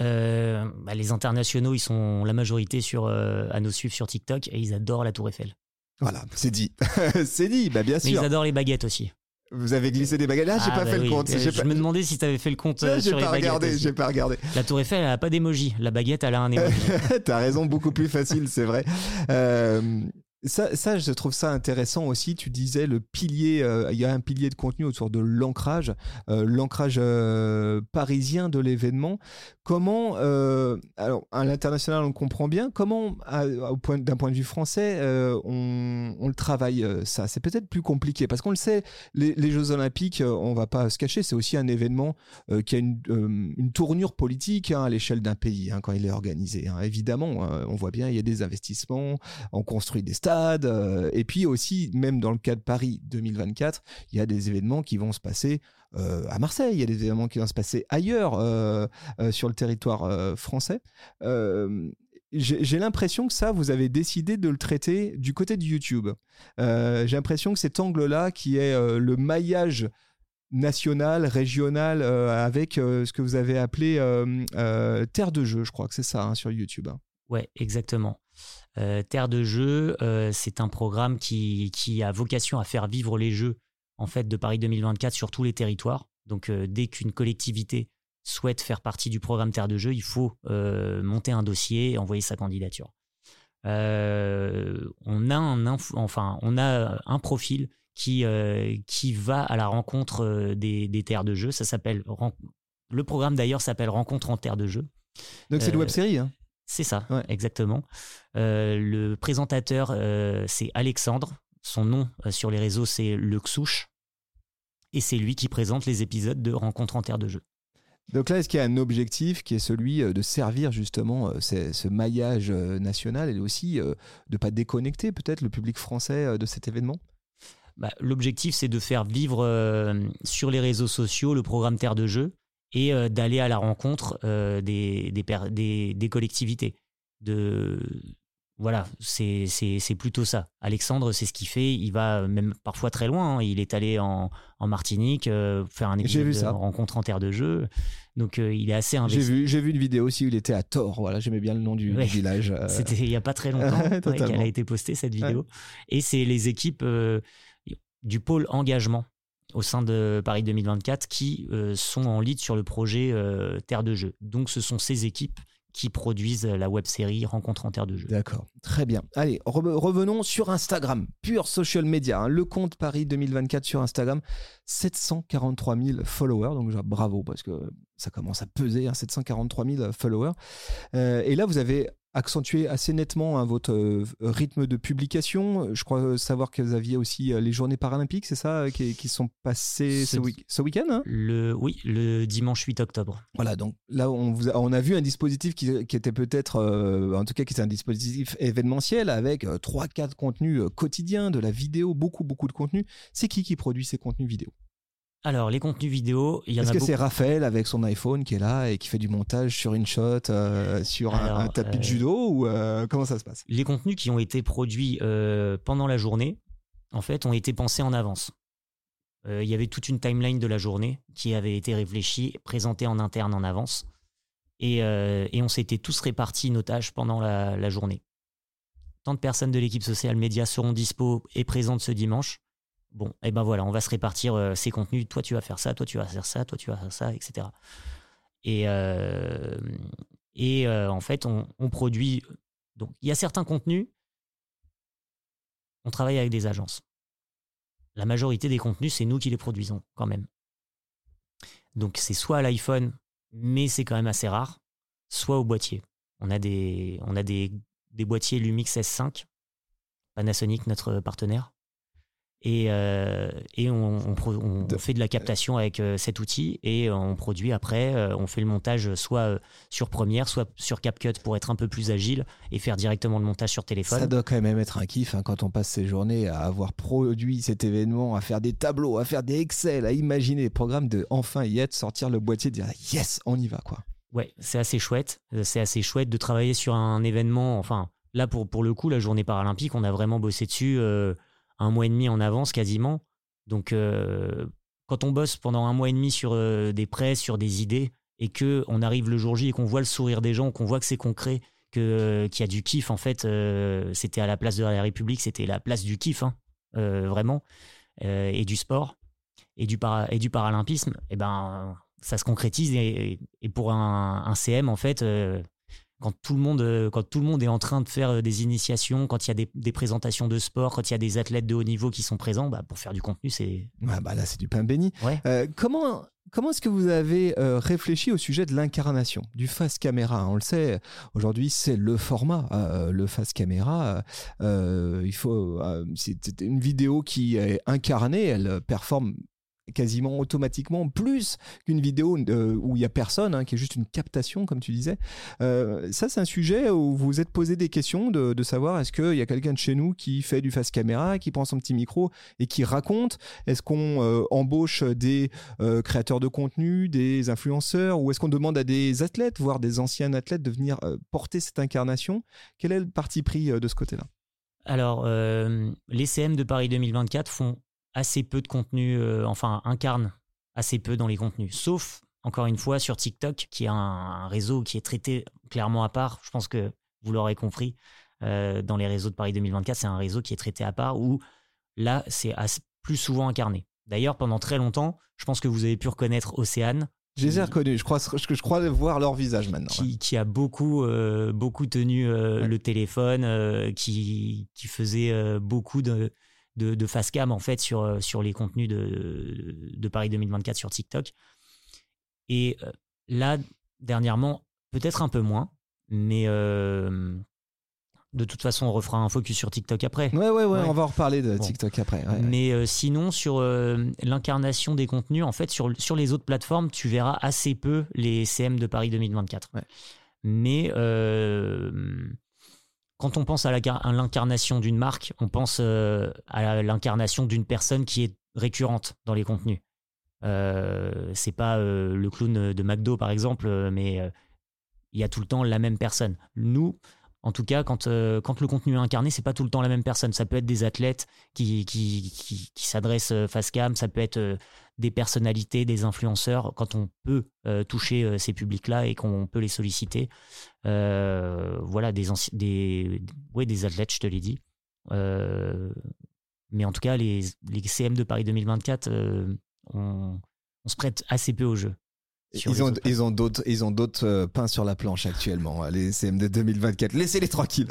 Euh, bah, les internationaux, ils sont la majorité sur, euh, à nous suivre sur TikTok et ils adorent la Tour Eiffel. Voilà, c'est dit. c'est dit, bah bien Mais ils sûr. adorent les baguettes aussi. Vous avez glissé des baguettes. Là, j'ai Ah, pas bah fait oui. le compte. Euh, Je pas, me demandais si tu avais fait le compte euh, j'ai pas baguettes. regardé. J'ai pas regardé. La Tour Eiffel, elle a pas d'émoji. La baguette, elle a un emoji. T'as raison, beaucoup plus facile, c'est vrai. Euh, ça, je trouve ça intéressant aussi. Tu disais le pilier, euh, il y a un pilier de contenu autour de l'ancrage, euh, l'ancrage euh, parisien de l'événement. Comment, alors à l'international, on comprend bien. Comment, d'un point de vue français, on, le travaille ça? C'est peut-être plus compliqué parce qu'on le sait. Les, Jeux Olympiques, on va pas se cacher, c'est aussi un événement qui a une, tournure politique hein, à l'échelle d'un pays hein, quand il est organisé. hein. Évidemment, on voit bien, il y a des investissements, on construit des stades, euh, et puis aussi, même dans le cas de Paris 2024, il y a des événements qui vont se passer euh, à Marseille, il y a des événements qui vont se passer ailleurs euh, sur le territoire français. J'ai l'impression que ça, vous avez décidé de le traiter du côté de YouTube. J'ai l'impression que cet angle-là, qui est le maillage national, régional, avec ce que vous avez appelé Terre de jeu, je crois que c'est ça, hein, sur YouTube. hein. Ouais, exactement. Euh, Terre de jeu, euh, c'est un programme qui, qui a vocation à faire vivre les jeux en fait de Paris 2024 sur tous les territoires. Donc euh, dès qu'une collectivité souhaite faire partie du programme Terre de jeu, il faut monter un dossier et envoyer sa candidature. On a un inf- enfin on a un profil qui qui va à la rencontre des, des terres de jeu. Ça s'appelle le programme d'ailleurs s'appelle Rencontre en terre de jeu. Donc c'est une web série. Hein. C'est ça, Ouais. exactement. Euh, le présentateur, euh, c'est Alexandre. Son nom euh, sur les réseaux, c'est Le Xouche. Et c'est lui qui présente les épisodes de Rencontre en terre de jeu. Donc là, est-ce qu'il y a un objectif qui est celui de servir justement ce, maillage national et aussi de ne pas déconnecter peut-être le public français de cet événement? Bah, L'objectif, c'est de faire vivre sur les réseaux sociaux le programme Terre de Jeu et d'aller à la rencontre des, des, des, collectivités. De, voilà, c'est plutôt ça. Alexandre, c'est ce qu'il fait. Il va même parfois très loin. Hein. Il est allé en, Martinique euh, faire un épisode de rencontre en terre de jeu. Donc euh, il est assez investi. J'ai vu, vu une vidéo aussi où il était à Thor. Voilà, j'aimais bien le nom du, village. Euh. C'était il n'y a pas très longtemps qu'elle a été postée cette vidéo. Et c'est les équipes du pôle engagement au sein de Paris 2024 qui sont en lead sur le projet Terre de jeu. Donc ce sont ces équipes qui produisent la web série Rencontre en terre de jeu. D'accord, très bien. Allez, revenons sur Instagram, pure social media. Hein. le compte Paris 2024 sur Instagram, 743 000 followers. Donc bravo parce que ça commence à peser, 743 hein, 000 followers. Euh, et là, vous avez accentuer assez nettement hein, votre euh, rythme de publication. Je crois savoir que vous aviez aussi euh, les Journées paralympiques, c'est ça, euh, qui, sont passées ce, week- end hein? Le, Oui, le dimanche 8 octobre. Voilà, donc là, on, vous a, on a vu un dispositif qui, était peut-être, en tout cas, qui était un dispositif événementiel avec 3-4 contenus quotidiens, de la vidéo, beaucoup, beaucoup de contenus. C'est qui qui produit ces contenus vidéo? Alors, les contenus vidéo, il y en a Est-ce que c'est Raphaël avec son iPhone qui est là et qui fait du montage sur une shot, euh, sur un, tapis de euh, judo ou euh, comment ça se passe? Les contenus qui ont été produits pendant la journée, en fait, ont été pensés en avance. Il y avait toute une timeline de la journée qui avait été réfléchie, présentée en interne en avance. Et, on s'était tous répartis nos tâches pendant la, la journée. Tant de personnes de l'équipe social média seront dispo et présentes ce dimanche Bon, et eh ben voilà, on va se répartir euh, ces contenus. Toi, tu vas faire ça, toi, tu vas faire ça, toi, tu vas faire ça, etc. Et, euh, et euh, en fait, on, produit. Donc, il y a certains contenus, on travaille avec des agences. La majorité des contenus, c'est nous qui les produisons quand même. Donc, c'est soit à l'iPhone, mais c'est quand même assez rare, soit au boîtier. On a des, on a des, des boîtiers Lumix S5, Panasonic, notre partenaire et, euh, et on, on, fait de la captation avec euh, cet outil et on produit après, euh, on fait le montage soit sur Premiere, soit sur CapCut pour être un peu plus agile et faire directement le montage sur téléphone. Ça doit quand même être un kiff hein, quand on passe ses journées à avoir produit cet événement, à faire des tableaux, à faire des Excel, à imaginer les programmes de enfin y être, sortir le boîtier, dire yes, on y va quoi. Ouais, c'est assez chouette. C'est assez chouette de travailler sur un événement. Enfin, là pour, pour le coup, la journée paralympique, on a vraiment bossé dessus un mois et demi en avance quasiment. Donc, euh, quand on bosse pendant un mois et demi sur euh, des prêts, sur des idées, et que on arrive le jour J et qu'on voit le sourire des gens, qu'on voit que c'est concret, que euh, qu'il y a du kiff en fait, c'était à la place de la République, c'était la place du kiff, hein, vraiment, et du sport et du et du paralympisme. Et eh ben, ça se concrétise et, pour un, un, CM en fait quand tout le monde, euh, quand tout le monde est en train de faire euh, des initiations, quand il y a des, présentations de sport, quand il y a des athlètes de haut niveau qui sont présents, bah, pour faire du contenu, c'est. bah là, c'est du pain béni. Euh, comment comment est-ce que vous avez réfléchi au sujet de l'incarnation, du face caméra? On le sait, aujourd'hui, c'est le format, le face caméra. il faut, c'est une vidéo qui est incarnée, elle performe quasiment automatiquement plus qu'une vidéo euh, où il y a personne, hein, qui est juste une captation, comme tu disais. Euh, ça, c'est un sujet où vous vous êtes posé des questions de, savoir est-ce qu'il y a quelqu'un de chez nous qui fait du face caméra, qui prend son petit micro et qui raconte? Est-ce qu'on euh, embauche des créateurs de contenu, des influenceurs, ou est-ce qu'on demande à des athlètes, voire des anciens athlètes, de venir porter cette incarnation? Quel est le parti pris de ce côté-là? Alors, les CM de Paris 2024 font assez peu de contenu, euh, enfin incarne assez peu dans les contenus, sauf encore une fois sur TikTok, qui est un, réseau qui est traité clairement à part. Je pense que vous l'aurez compris, euh, dans les réseaux de Paris 2024, c'est un réseau qui est traité à part, où là, c'est plus souvent incarné. D'ailleurs, pendant très longtemps, je pense que vous avez pu reconnaître Océane. Je les ai reconnus, je crois, je, je crois voir leur visage maintenant. Qui, a beaucoup, euh, beaucoup tenu le téléphone, qui, qui faisait beaucoup de, de, de face cam en fait sur, euh, sur les contenus de, de Paris 2024 sur TikTok. Et euh, là, dernièrement, peut-être un peu moins, mais, euh, De toute façon, on refera un focus sur TikTok après. Ouais, ouais, ouais, Ouais. on va en reparler de Bon. TikTok après. ouais. Mais euh, sinon, sur euh, l'incarnation des contenus, en fait, sur, sur les autres plateformes, tu verras assez peu les CM de Paris 2024. Ouais. Mais quand on pense à l'incarnation d'une marque, on pense euh, à l'incarnation d'une personne qui est récurrente dans les contenus. Euh, c'est pas euh, le clown de McDo, par exemple, euh, mais il y a tout le temps la même personne. Nous, en tout cas, quand, le contenu est incarné, c'est pas tout le temps la même personne. Ça peut être des athlètes qui, s'adressent face cam, ça peut être des personnalités, des influenceurs. Quand on peut euh, toucher euh, ces publics-là et qu'on peut les solliciter, euh, voilà, des, des, ouais, des athlètes, je te l'ai dit. Mais en tout cas, les, les CM de Paris 2024, euh, on, on se prête assez peu au jeu. Ils ont, ils ont d'autres, ils ont d'autres pains sur la planche actuellement, hein, les CMD 2024. Laissez-les tranquilles.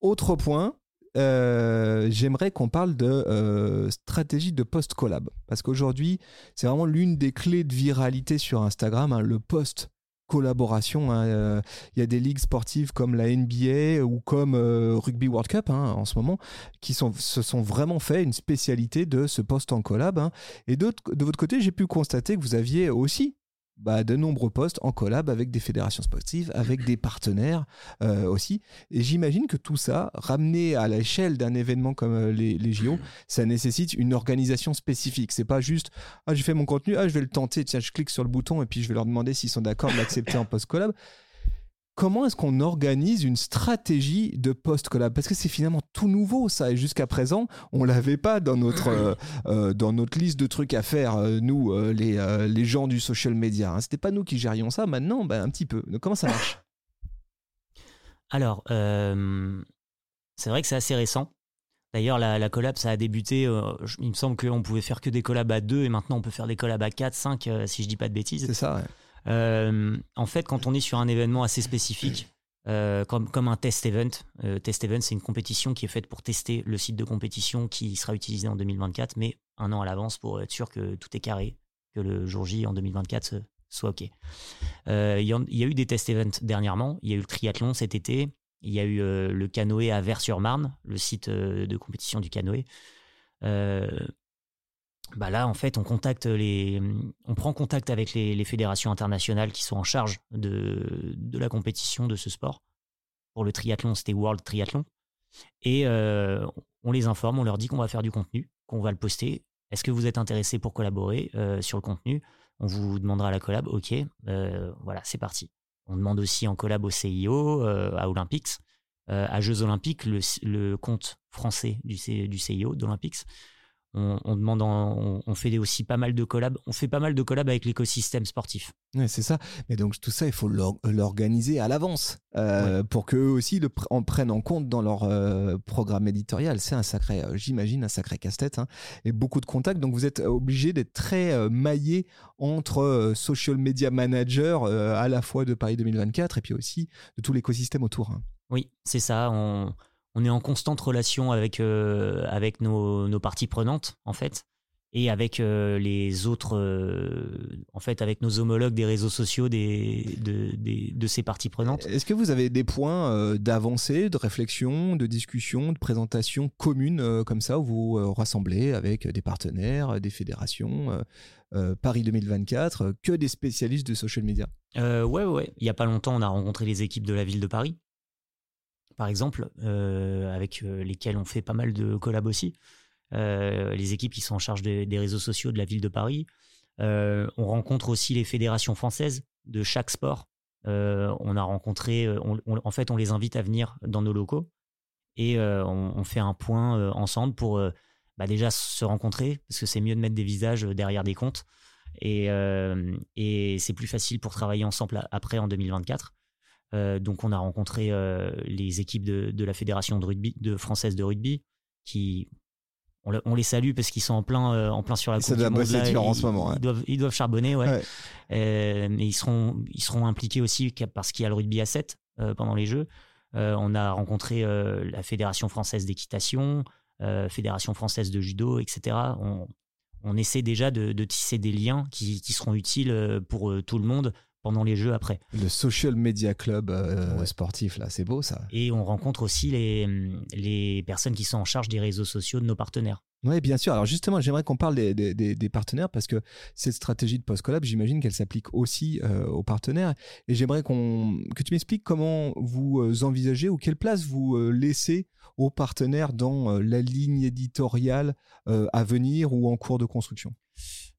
Autre point, euh, j'aimerais qu'on parle de euh, stratégie de post collab parce qu'aujourd'hui, c'est vraiment l'une des clés de viralité sur Instagram, hein, le post collaboration. hein. Euh, Il y a des ligues sportives comme la NBA ou comme Rugby World Cup hein, en ce moment qui se sont vraiment fait une spécialité de ce post en collab. Et de votre côté, j'ai pu constater que vous aviez aussi bah, de nombreux postes en collab avec des fédérations sportives, avec des partenaires euh, aussi. Et j'imagine que tout ça, ramené à l'échelle d'un événement comme euh, les, JO, ça nécessite une organisation spécifique. C'est pas juste ah j'ai fait mon contenu, ah je vais le tenter, tiens je clique sur le bouton et puis je vais leur demander s'ils sont d'accord de l'accepter en post collab. Comment est-ce qu'on organise une stratégie de post-collab? Parce que c'est finalement tout nouveau, ça. Et jusqu'à présent, on l'avait pas dans notre, euh, euh, dans notre liste de trucs à faire, euh, nous, les, les gens du social media. Hein. C'était pas nous qui gérions ça. Maintenant, ben, un petit peu. Donc, comment ça marche? Alors, c'est vrai que c'est assez récent. D'ailleurs, la, la collab, ça a débuté. euh, je- il me semble qu'on pouvait faire que des collabs à deux et maintenant on peut faire des collabs à 4, 5, euh, si je dis pas de bêtises. C'est ça, ouais. Euh, en fait, quand on est sur un événement assez spécifique, euh, comme, un test event, euh, test event, c'est une compétition qui est faite pour tester le site de compétition qui sera utilisé en 2024, mais un an à l'avance pour être sûr que tout est carré, que le jour J en 2024 se- soit OK. Il y, y a eu des test events dernièrement, il y a eu le triathlon cet été, il y a eu le canoë à Vers-sur-Marne, le site de compétition du canoë. Bah là, en fait, on contacte les, on prend contact avec les, fédérations internationales qui sont en charge de, de la compétition de ce sport. Pour le triathlon, c'était World Triathlon. Et euh, on les informe, on leur dit qu'on va faire du contenu, qu'on va le poster. Est-ce que vous êtes intéressé pour collaborer euh, sur le contenu? On vous demandera la collab. Ok, euh, voilà, c'est parti. On demande aussi en collab au CIO, à Olympics, à Jeux Olympiques, le, le compte français du, du CIO d'Olympics. On, on demande, en- on, on fait aussi pas mal de collabs. On fait pas mal de collabs avec l'écosystème sportif. Ouais, c'est ça. Mais donc tout ça, il faut l'or- l'organiser à l'avance euh, pour qu'eux aussi le pr- en prennent en compte dans leur euh, programme éditorial. C'est un sacré, euh, j'imagine, un sacré casse-tête hein, et beaucoup de contacts. Donc vous êtes obligé d'être très euh, maillé entre euh, social media manager euh, à la fois de Paris 2024 et puis aussi de tout l'écosystème autour. hein. Oui, c'est ça. On, on est en constante relation avec, euh, avec nos, nos parties prenantes, en fait, et avec euh, les autres, euh, en fait, avec nos homologues des réseaux sociaux des, de, des- de ces parties prenantes. Est-ce que vous avez des points d'avancée, de réflexion, de discussion, de présentation commune comme ça où vous rassemblez avec des partenaires, des fédérations, Paris 2024, euh, que des spécialistes de social media? Ouais, ouais. Il y a pas longtemps, on a rencontré les équipes de la ville de Paris, par exemple, euh, avec euh, lesquelles on fait pas mal de collabs aussi. Euh, les équipes qui sont en charge des- réseaux sociaux de la ville de Paris. On rencontre aussi les fédérations françaises de chaque sport. On a rencontré, on- on- en fait, on les invite à venir dans nos locaux et on, fait un point ensemble pour bah, déjà se rencontrer parce que c'est mieux de mettre des visages derrière des comptes et, c'est plus facile pour travailler ensemble après en 2024. Euh, donc on a rencontré euh, les équipes de, de la fédération de rugby, de française de rugby, qui on, le- on les salue parce qu'ils sont en plein, euh, en plein sur la coupe du monde, là, dur en ils- ce moment, ouais. Ils doivent, ils doivent charbonner, ouais. Ouais. Mais ils seront, ils seront impliqués aussi parce qu'il y a le rugby à 7 euh, pendant les Jeux. On a rencontré la Fédération française d'équitation, Fédération française de judo, etc. On, on essaie déjà de, de tisser des liens qui, qui seront utiles pour tout le monde pendant les jeux après. Le Social Media Club euh, Ouais. sportif, là, c'est beau ça. Et on rencontre aussi les, les personnes qui sont en charge des réseaux sociaux de nos partenaires. Oui, bien sûr. Alors justement, j'aimerais qu'on parle des, des- partenaires parce que cette stratégie de post-collab, j'imagine qu'elle s'applique aussi euh, aux partenaires. Et j'aimerais qu'on que tu m'expliques comment vous euh, envisagez ou quelle place vous laissez aux partenaires dans la ligne éditoriale euh, à venir ou en cours de construction?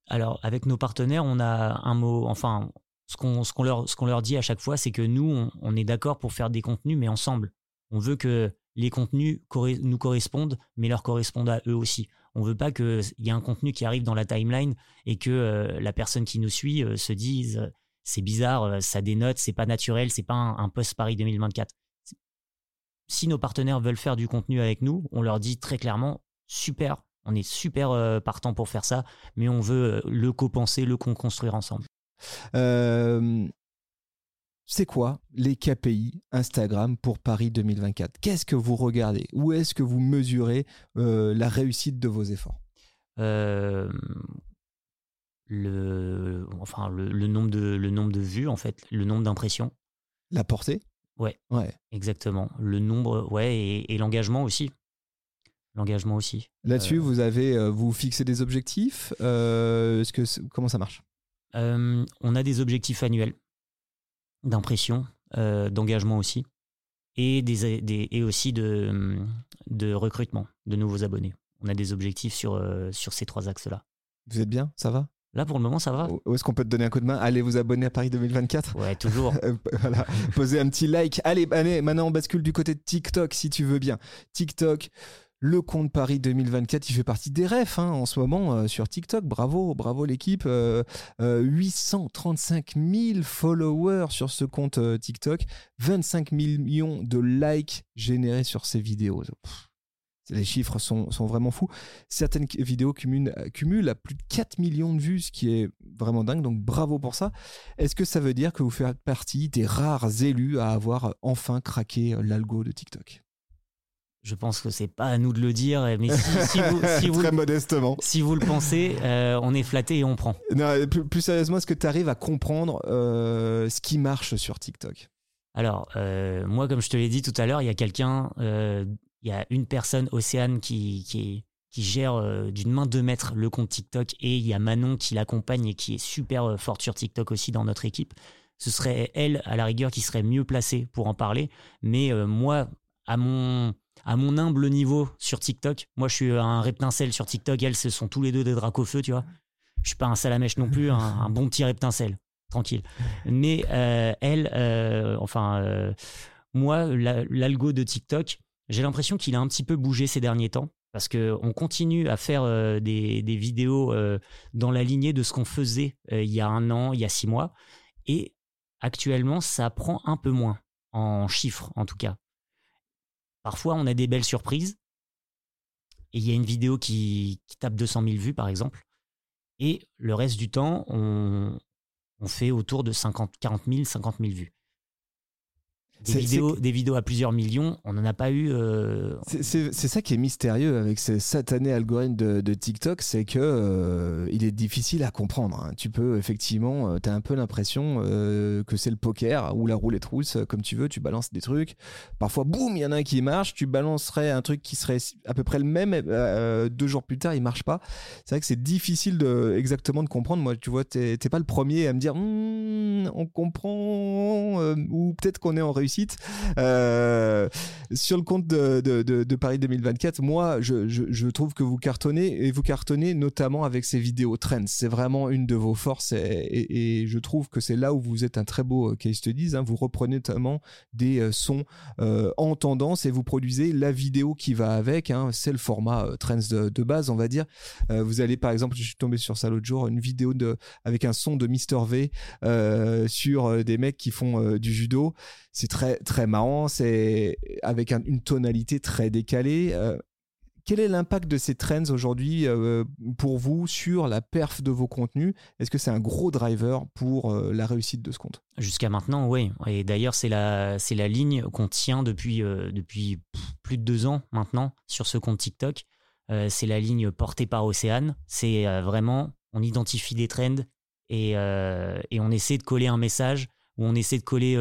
Alors, avec nos partenaires, on a un mot, enfin, ce qu'on leur, leur dit à chaque fois, c'est que nous, on, est d'accord pour faire des contenus, mais ensemble. On veut que les contenus nous correspondent, mais leur correspondent à eux aussi. On veut pas qu'il y ait un contenu qui arrive dans la timeline et que euh, la personne qui nous suit euh, se dise euh, c'est bizarre, ça dénote, c'est pas naturel, c'est pas un, un post Paris 2024. Si nos partenaires veulent faire du contenu avec nous, on leur dit très clairement super, on est super partant pour faire ça, mais on veut le co-penser, le co-construire ensemble. Euh, c'est quoi les KPI Instagram pour Paris 2024 Qu'est-ce que vous regardez? Où est-ce que vous mesurez euh, la réussite de vos efforts? Euh, le, enfin, le, le nombre de, le nombre de vues, en fait, le nombre d'impressions, La portée? Ouais. Ouais. exactement. Le nombre, ouais, et, et l'engagement aussi. L'engagement aussi. Là-dessus, Euh, vous avez, vous fixez des objectifs. euh, est-ce que comment ça marche? Euh, on a des objectifs annuels d'impression, euh, d'engagement aussi, et, des, des- et aussi de, de recrutement de nouveaux abonnés. On a des objectifs sur, euh, sur ces trois axes-là. Vous êtes bien? Ça va? Là, pour le moment, ça va. Où est-ce qu'on peut te donner un coup de main? Allez vous abonner à Paris 2024 Ouais, toujours. Voilà, posez un petit like. Allez, allez, maintenant on bascule du côté de TikTok si tu veux bien. TikTok, le compte Paris 2024, il fait partie des refs hein, en ce moment euh, sur TikTok. Bravo, bravo l'équipe. Euh, euh, 835 000 followers sur ce compte euh, TikTok, 25 millions de likes générés sur ces vidéos. Les chiffres sont, sont vraiment fous. Certaines vidéos cumulent, cumulent à plus de 4 millions de vues, ce qui est vraiment dingue. Donc bravo pour ça. Est-ce que ça veut dire que vous faites partie des rares élus à avoir enfin craqué l'algo de TikTok? Je pense que c'est pas à nous de le dire, mais si, si vous, si vous, Très modestement. si vous le pensez, euh, on est flatté et on prend. Non, plus, plus sérieusement, est-ce que tu arrives à comprendre euh, ce qui marche sur TikTok? Alors, euh, moi, comme je te l'ai dit tout à l'heure, il y a quelqu'un, il y a une personne, Océane, qui, qui, qui gère d'une main deux mètres le compte TikTok et il y a Manon qui l'accompagne et qui est super forte sur TikTok aussi dans notre équipe. Ce serait elle, à la rigueur, qui serait mieux placée pour en parler. Mais moi, à mon, à mon humble niveau sur TikTok, moi, je suis un reptincelle sur TikTok. Elles, ce sont tous les deux des dracs au feu, tu vois. Je suis pas un salamèche non plus, un, bon petit reptincelle. Tranquille. Mais euh, elle, euh, enfin, euh, moi, la- l'algo de TikTok, j'ai l'impression qu'il a un petit peu bougé ces derniers temps. Parce qu'on continue à faire des, des vidéos dans la lignée de ce qu'on faisait il y a un an, il y a six mois. Et actuellement, ça prend un peu moins, en chiffres en tout cas. Parfois, on a des belles surprises. Et il y a une vidéo qui, tape 200 000 vues, par exemple. Et le reste du temps, on, on fait autour de 50, 40 000, 50 000 vues. Des vidéos, des vidéos à plusieurs millions, on n'en a pas eu. euh, C'est- ça qui est mystérieux avec ces satanés algorithmes de, de TikTok, c'est que euh, il est difficile à comprendre. hein. Tu peux effectivement, tu as un peu l'impression euh, que c'est le poker ou la roulette russe, euh, comme tu veux, tu balances des trucs. Parfois, boum, il y en a un qui marche, tu balancerais un truc qui serait à peu près le même, euh, deux jours plus tard, il marche pas. C'est vrai que c'est difficile de, exactement de comprendre. Moi, tu vois, t'es pas le premier à me dire, Hmm, on comprend, euh, ou peut-être qu'on est en réussite. Euh, sur le compte de, Paris 2024, moi, je, trouve que vous cartonnez et vous cartonnez notamment avec ces vidéos trends. C'est vraiment une de vos forces et, je trouve que c'est là où vous êtes un très beau euh, case studies. hein. Vous reprenez notamment des euh, sons en tendance et vous produisez la vidéo qui va avec. hein. C'est le format trends de, base, on va dire. Vous allez par exemple, je suis tombé sur ça l'autre jour, une vidéo de, avec un son de Mr V sur des mecs qui font du judo. C'est très très marrant, c'est avec un- une tonalité très décalée. Euh, quel est l'impact de ces trends aujourd'hui euh, pour vous sur la perf de vos contenus? Est-ce que c'est un gros driver pour euh, la réussite de ce compte? Jusqu'à maintenant, oui. Et d'ailleurs, c'est la, c'est la ligne qu'on tient depuis, depuis plus de deux ans maintenant sur ce compte TikTok. C'est la ligne portée par Océane. C'est vraiment, on identifie des trends et, et on essaie de coller un message ou on essaie de coller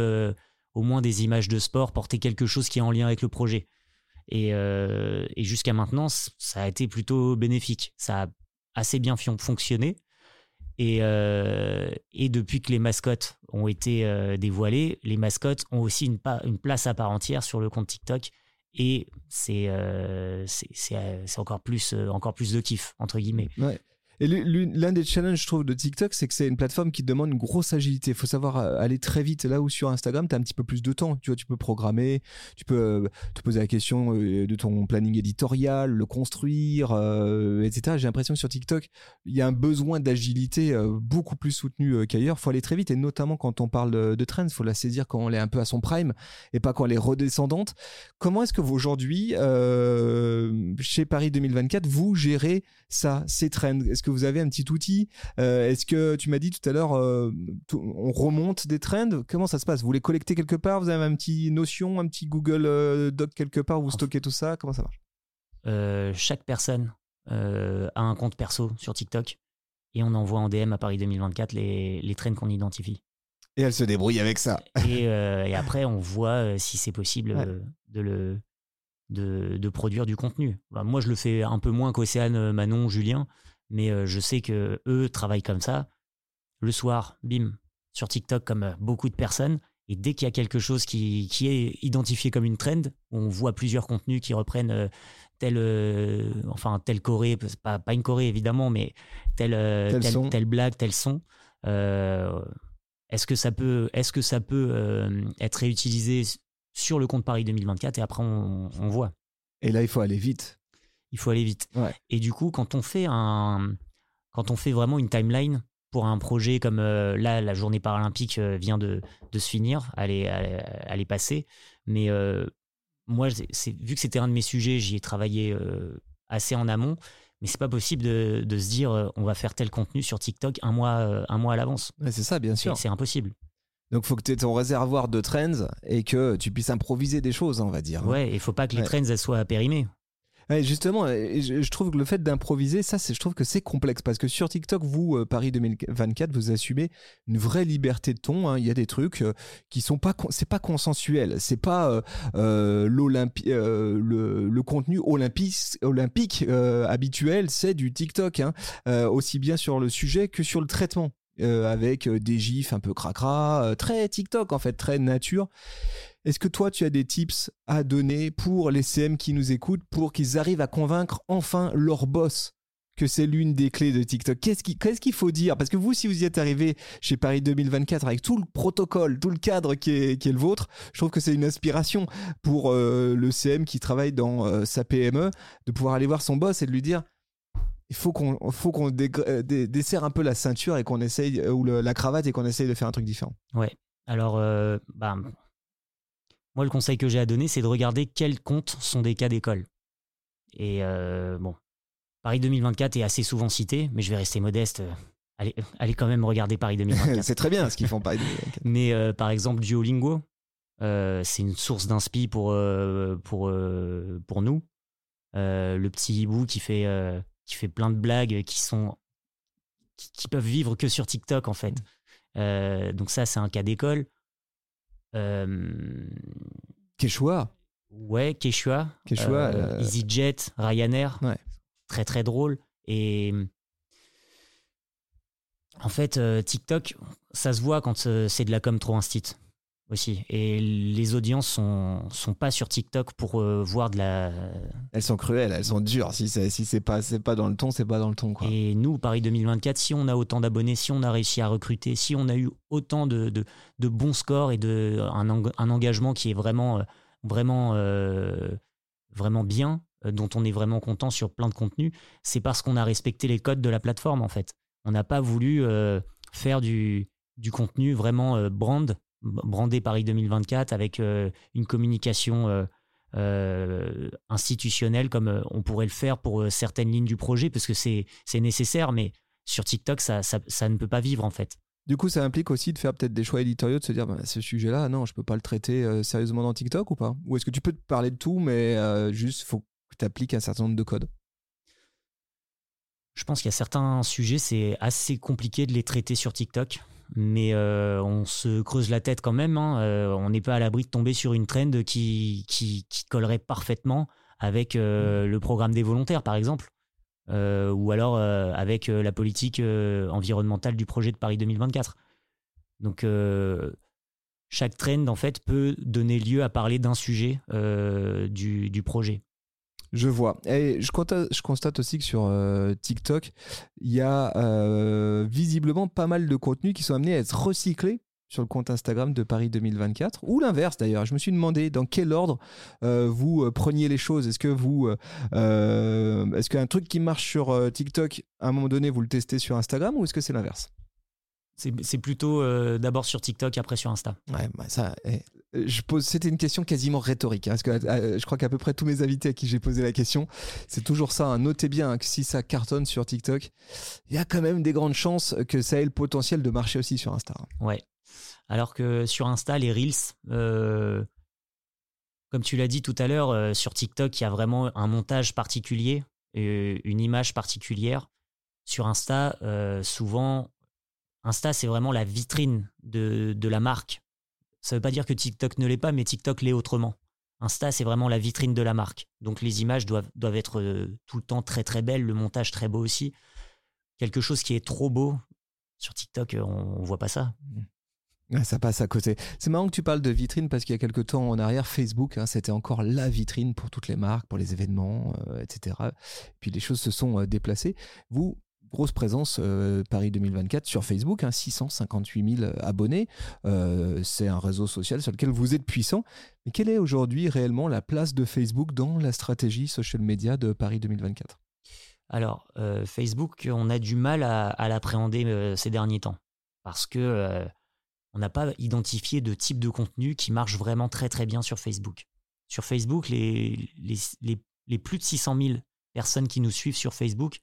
au moins des images de sport, porter quelque chose qui est en lien avec le projet. Et, euh, et jusqu'à maintenant, ça a été plutôt bénéfique. Ça a assez bien fonctionné. Et, euh, et depuis que les mascottes ont été euh, dévoilées, les mascottes ont aussi une, place à part entière sur le compte TikTok. Et c'est encore, plus, encore plus de kiff, entre guillemets. Et l'un des challenges, je trouve, de TikTok, c'est que c'est une plateforme qui demande une grosse agilité. Il faut savoir euh, aller très vite. Là où sur Instagram, tu as un petit peu plus de temps. Tu vois, tu peux programmer, tu peux euh, te poser la question euh, de ton planning éditorial, le construire, etc. J'ai l'impression que sur TikTok, il y a un besoin d'agilité beaucoup plus soutenu qu'ailleurs. Il faut aller très vite. Et notamment quand on parle de, de trends, faut la saisir quand elle est un peu à son prime et pas quand elle est redescendante. Comment est-ce que vous, aujourd'hui, chez Paris 2024, vous gérez ça, ces trends? Est-ce que vous avez un petit outil Euh, Est-ce que tu m'as dit tout à l'heure, euh, on remonte des trends? Comment ça se passe? Vous les collectez quelque part? Vous avez un petit notion, un petit Google euh, Doc quelque part? Où vous stockez tout ça? Comment ça marche? Euh, chaque personne euh, a un compte perso sur TikTok et on envoie en DM à Paris 2024 les, les trends qu'on identifie. Et elle se débrouille avec ça. Et, euh, et après, on voit euh, si c'est possible Ouais. euh, de, le, de, de produire du contenu. Bah, moi, je le fais un peu moins qu'Océane, Manon, Julien, mais euh, je sais que eux travaillent comme ça. Le soir, bim, sur TikTok, comme euh, beaucoup de personnes. Et dès qu'il y a quelque chose qui, qui est identifié comme une trend, on voit plusieurs contenus qui reprennent euh, tel, euh, enfin, telle Corée, pas, pas une Corée évidemment, mais tel, Tel tel- blague, tel son. Euh, est-ce que ça peut, est-ce que ça peut euh, être réutilisé sur le compte Paris 2024 et après on, on voit. Et là, il faut aller vite. Il faut aller vite. Ouais. Et du coup, quand on fait un, quand on fait vraiment une timeline pour un projet comme euh, là, la journée paralympique euh, vient de, de se finir, elle est, elle, passée. Mais euh, moi, c'est- vu que c'était un de mes sujets, j'y ai travaillé euh, assez en amont. Mais c'est pas possible de, de se dire on va faire tel contenu sur TikTok un mois, un mois à l'avance. Ouais, c'est ça, bien sûr. c'est impossible. Donc, il faut que tu aies ton réservoir de trends et que tu puisses improviser des choses, on va dire. Ouais, il faut pas que les Ouais. trends elles soient périmées. Justement, je, trouve que le fait d'improviser, ça, je trouve que c'est complexe parce que sur TikTok, vous, euh, Paris 2024, vous assumez une vraie liberté de ton. hein. Il y a des trucs euh, qui sont pas, c'est pas consensuel, c'est pas euh, le, contenu olympique, habituel, c'est du TikTok, hein. Aussi bien sur le sujet que sur le traitement. avec des gifs un peu cracra, très TikTok en fait, très nature. Est-ce que toi, tu as des tips à donner pour les CM qui nous écoutent pour qu'ils arrivent à convaincre enfin leur boss que c'est l'une des clés de TikTok? Qu'est-ce qui- qu'est-ce qu'il faut dire? Parce que vous, si vous y êtes arrivé chez Paris 2024 avec tout le protocole, tout le cadre qui est, le vôtre, je trouve que c'est une inspiration pour euh, le CM qui travaille dans euh, sa PME de pouvoir aller voir son boss et de lui dire il faut qu'on desserre un peu la ceinture et qu'on essaye euh, ou la cravate et qu'on essaye de faire un truc différent. Alors, euh, bah, moi, le conseil que j'ai à donner, c'est de regarder quels comptes sont des cas d'école. Et euh, bon, Paris 2024 est assez souvent cité, mais je vais rester modeste. euh, Allez, allez quand même regarder Paris 2024. c'est très bien ce qu'ils font Paris 2024. mais euh, par exemple, Duolingo, euh, c'est une source d'inspi pour, euh, pour, euh, pour nous. Euh, le petit hibou qui fait, euh, qui fait plein de blagues qui sont qui, qui peuvent vivre que sur TikTok en fait. Euh, donc ça, c'est un cas d'école. Euh, Quechua ouais, Quechua, Quechua, euh, euh, EasyJet, Ryanair, Ouais. très très drôle. Et en fait, TikTok, ça se voit quand c'est de la com trop instit aussi. Et les audiences sont, sont pas sur TikTok pour euh, voir de la. Elles sont cruelles, elles sont dures. Si c'est si c'est pas c'est pas dans le ton, c'est pas dans le ton quoi. Et nous, Paris 2024, si on a autant d'abonnés, si on a réussi à recruter, si on a eu autant de, de, de bons scores et de, un, un engagement qui est vraiment, euh, vraiment, euh, vraiment bien, dont on est vraiment content sur plein de contenus, c'est parce qu'on a respecté les codes de la plateforme en fait. On n'a pas voulu euh, faire du, du contenu vraiment brand, brandé Paris 2024 avec euh, une communication euh, euh, institutionnelle comme on pourrait le faire pour certaines lignes du projet parce que c'est c'est nécessaire, mais sur TikTok, ça, ça, ça ne peut pas vivre en fait. Du coup, ça implique aussi de faire peut-être des choix éditoriaux, de se dire bah, ce sujet-là, non, je peux pas le traiter euh, sérieusement dans TikTok ou pas? Ou est-ce que tu peux te parler de tout, mais euh, juste faut que tu appliques un certain nombre de codes? Je pense qu'il y a certains sujets, c'est assez compliqué de les traiter sur TikTok. Mais euh, on se creuse la tête quand même. hein. Euh, on n'est pas à l'abri de tomber sur une trend qui, qui, qui collerait parfaitement avec euh, le programme des volontaires, par exemple. Ou alors avec la politique environnementale du projet de Paris 2024. Donc, chaque trend, en fait, peut donner lieu à parler d'un sujet du, du projet. Je vois. Et je constate, je constate aussi que sur euh, TikTok, il y a euh, visiblement pas mal de contenus qui sont amenés à être recyclés sur le compte Instagram de Paris 2024, ou l'inverse d'ailleurs. Je me suis demandé dans quel ordre euh, vous preniez les choses. Est-ce que vous, est-ce qu'un truc qui marche sur TikTok, à un moment donné, vous le testez sur Instagram, ou est-ce que c'est l'inverse? C'est plutôt euh, d'abord sur TikTok, après sur Insta. Ouais, bah ça, eh, je pose, c'était une question quasiment rhétorique, hein, parce que euh, je crois qu'à peu près tous mes invités à qui j'ai posé la question, c'est toujours ça. hein. Notez bien hein, que si ça cartonne sur TikTok, il y a quand même des grandes chances que ça ait le potentiel de marcher aussi sur Insta. Ouais. Alors que sur Insta, les Reels, euh, comme tu l'as dit tout à l'heure, euh, sur TikTok, il y a vraiment un montage particulier, euh, une image particulière. Sur Insta, euh, souvent, Insta, c'est vraiment la vitrine de, de la marque. Ça ne veut pas dire que TikTok ne l'est pas, mais TikTok l'est autrement. Insta, c'est vraiment la vitrine de la marque. Donc les images doivent, être euh, tout le temps très très belles, le montage très beau aussi. Quelque chose qui est trop beau, sur TikTok, euh, on ne voit pas ça. Ouais, ça passe à côté. C'est marrant que tu parles de vitrine parce qu'il y a quelques temps en arrière, Facebook, hein, c'était encore la vitrine pour toutes les marques, pour les événements, euh, etc. Puis les choses se sont déplacées. Vous, grosse présence euh, Paris 2024 sur Facebook, hein, 658 000 abonnés. Euh, c'est un réseau social sur lequel vous êtes puissant. Mais quelle est aujourd'hui réellement la place de Facebook dans la stratégie social media de Paris 2024 Alors, euh, Facebook, on a du mal à, l'appréhender euh, ces derniers temps. Parce que euh, on n'a pas identifié de type de contenu qui marche vraiment très très bien sur Facebook. Sur Facebook, les plus de 600 000 personnes qui nous suivent sur Facebook,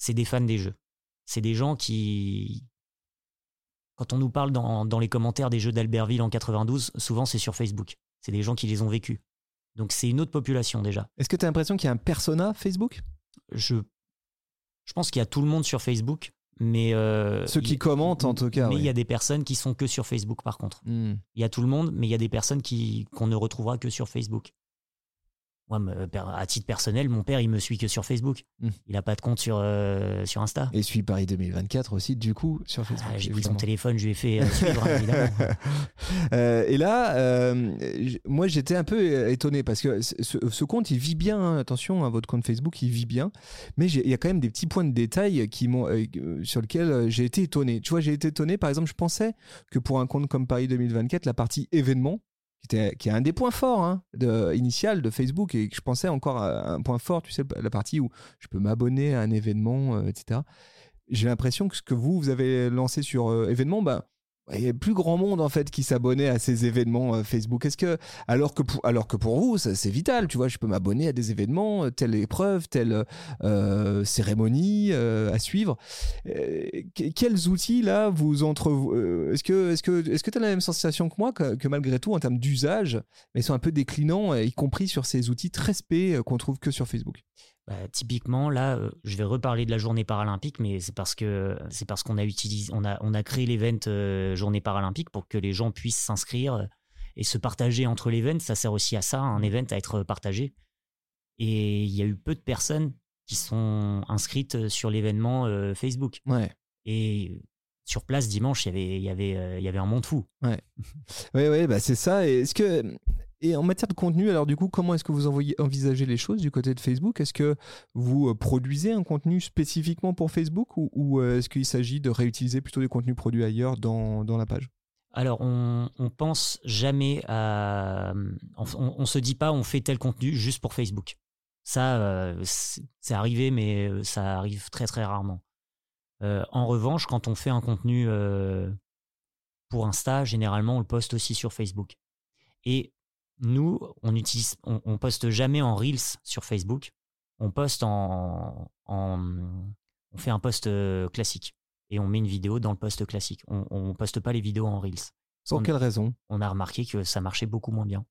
c'est des fans des jeux. C'est des gens qui... Quand on nous parle dans, dans les commentaires des jeux d'Albertville en 92, souvent c'est sur Facebook. C'est des gens qui les ont vécus. Donc c'est une autre population déjà. Est-ce que tu as l'impression qu'il y a un persona Facebook? Je, je pense qu'il y a tout le monde sur Facebook, mais euh, Ceux qui il- commentent, en tout cas, Mais oui. il y a des personnes qui sont que sur Facebook par contre. Hmm. Il y a tout le monde, mais il y a des personnes qui qu'on ne retrouvera que sur Facebook. Moi, per- à titre personnel, mon père, il me suit que sur Facebook. Mm. Il n'a pas de compte sur, euh, sur Insta. Et suit Paris 2024 aussi, du coup, sur Facebook. Ah, J'ai pris son téléphone, je lui ai fait euh, suivre, évidemment. Euh, et là, euh, moi j'étais un peu euh, étonné parce que ce, ce compte il vit bien, hein, attention, hein, votre compte Facebook il vit bien, mais il y a quand même des petits points de détail qui m'ont, euh, euh, sur lesquels euh, j'ai été étonné. Tu vois, j'ai été étonné, par exemple, je pensais que pour un compte comme Paris 2024, la partie événements, qui, est un des points forts hein, initial de Facebook et que je pensais encore à un point fort, tu sais, la partie où je peux m'abonner à un événement, euh, etc. J'ai l'impression que ce que vous, vous avez lancé sur euh, événements, bah, il y a plus grand monde en fait qui s'abonnait à ces événements euh, Facebook. Est-ce que alors que pour, alors que pour vous c'est vital, tu vois, je peux m'abonner à des événements, euh, telle épreuve, telle euh, cérémonie à suivre. Que- quels outils là vous entre est-ce que est-ce que est-ce que tu as la même sensation que moi que, malgré tout en termes d'usage, mais ils sont un peu déclinants, y compris sur ces outils très spé qu'on trouve que sur Facebook? Bah, typiquement, là, euh, je vais reparler de la journée paralympique, mais c'est parce que c'est parce qu'on a utilisé, on a, on a créé l'event euh, journée paralympique pour que les gens puissent s'inscrire euh, et se partager entre l'event. Ça sert aussi à ça, un event à être partagé. Et il y a eu peu de personnes qui sont inscrites sur l'événement euh, Facebook. Ouais. Et sur place dimanche, il y avait, il y avait, il y avait un monde fou. Oui, oui, bah c'est ça. Est-ce que et en matière de contenu, alors du coup, comment est-ce que vous envisagez les choses du côté de Facebook? Est-ce que vous euh, produisez un contenu spécifiquement pour Facebook ou, euh, est-ce qu'il s'agit de réutiliser plutôt des contenus produits ailleurs dans, dans la page? Alors, on, on pense jamais à. On, on- on se dit pas, on fait tel contenu juste pour Facebook. Ça, euh, c'est arrivé, mais euh, ça arrive très très rarement. Euh, en revanche, quand on fait un contenu euh, pour Insta, généralement, on le poste aussi sur Facebook. Et nous, on utilise, on, on poste jamais en Reels sur Facebook. On poste en, en- on fait un post euh, classique et on met une vidéo dans le post classique. On, on poste pas les vidéos en Reels. Pour quelle raison? On a remarqué que ça marchait beaucoup moins bien.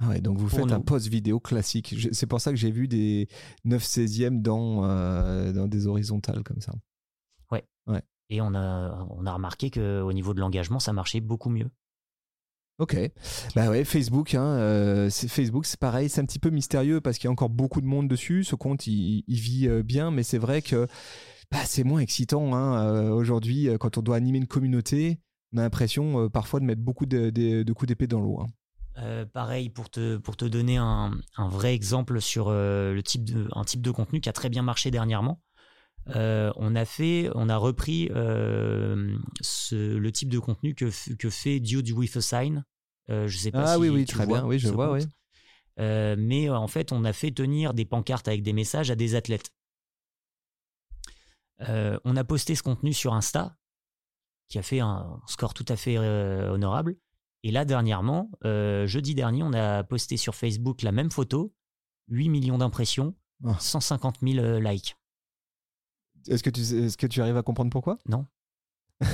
Ah ouais, donc vous faites un post vidéo classique. C'est pour ça que j'ai vu des 9 16e dans, euh, dans des horizontales comme ça. Et on a, on a remarqué qu'au niveau de l'engagement, ça marchait beaucoup mieux. Ok. Bah ouais, Facebook, hein, euh, c'est Facebook, c'est pareil, c'est un petit peu mystérieux parce qu'il y a encore beaucoup de monde dessus. Ce compte, il, vit euh, bien, mais c'est vrai que bah, c'est moins excitant hein, euh, aujourd'hui quand on doit animer une communauté. On a l'impression parfois de mettre beaucoup de, coups d'épée dans l'eau. hein. Pareil, pour te, pour te donner un, vrai exemple sur le type de, un type de contenu qui a très bien marché dernièrement, euh, on, a fait, on a repris euh, ce- le type de contenu que, fait Dude with a Sign. Euh, je sais pas Ah si oui, oui, tu très vois bien, oui, je vois, oui. Mais en fait, on a fait tenir des pancartes avec des messages à des athlètes. On a posté ce contenu sur Insta, qui a fait un score tout à fait honorable. Et là, dernièrement, jeudi dernier, on a posté sur Facebook la même photo, 8 millions d'impressions, Ah. 150 000 euh, likes. Est-ce que, tu, est-ce que tu arrives à comprendre pourquoi? Non.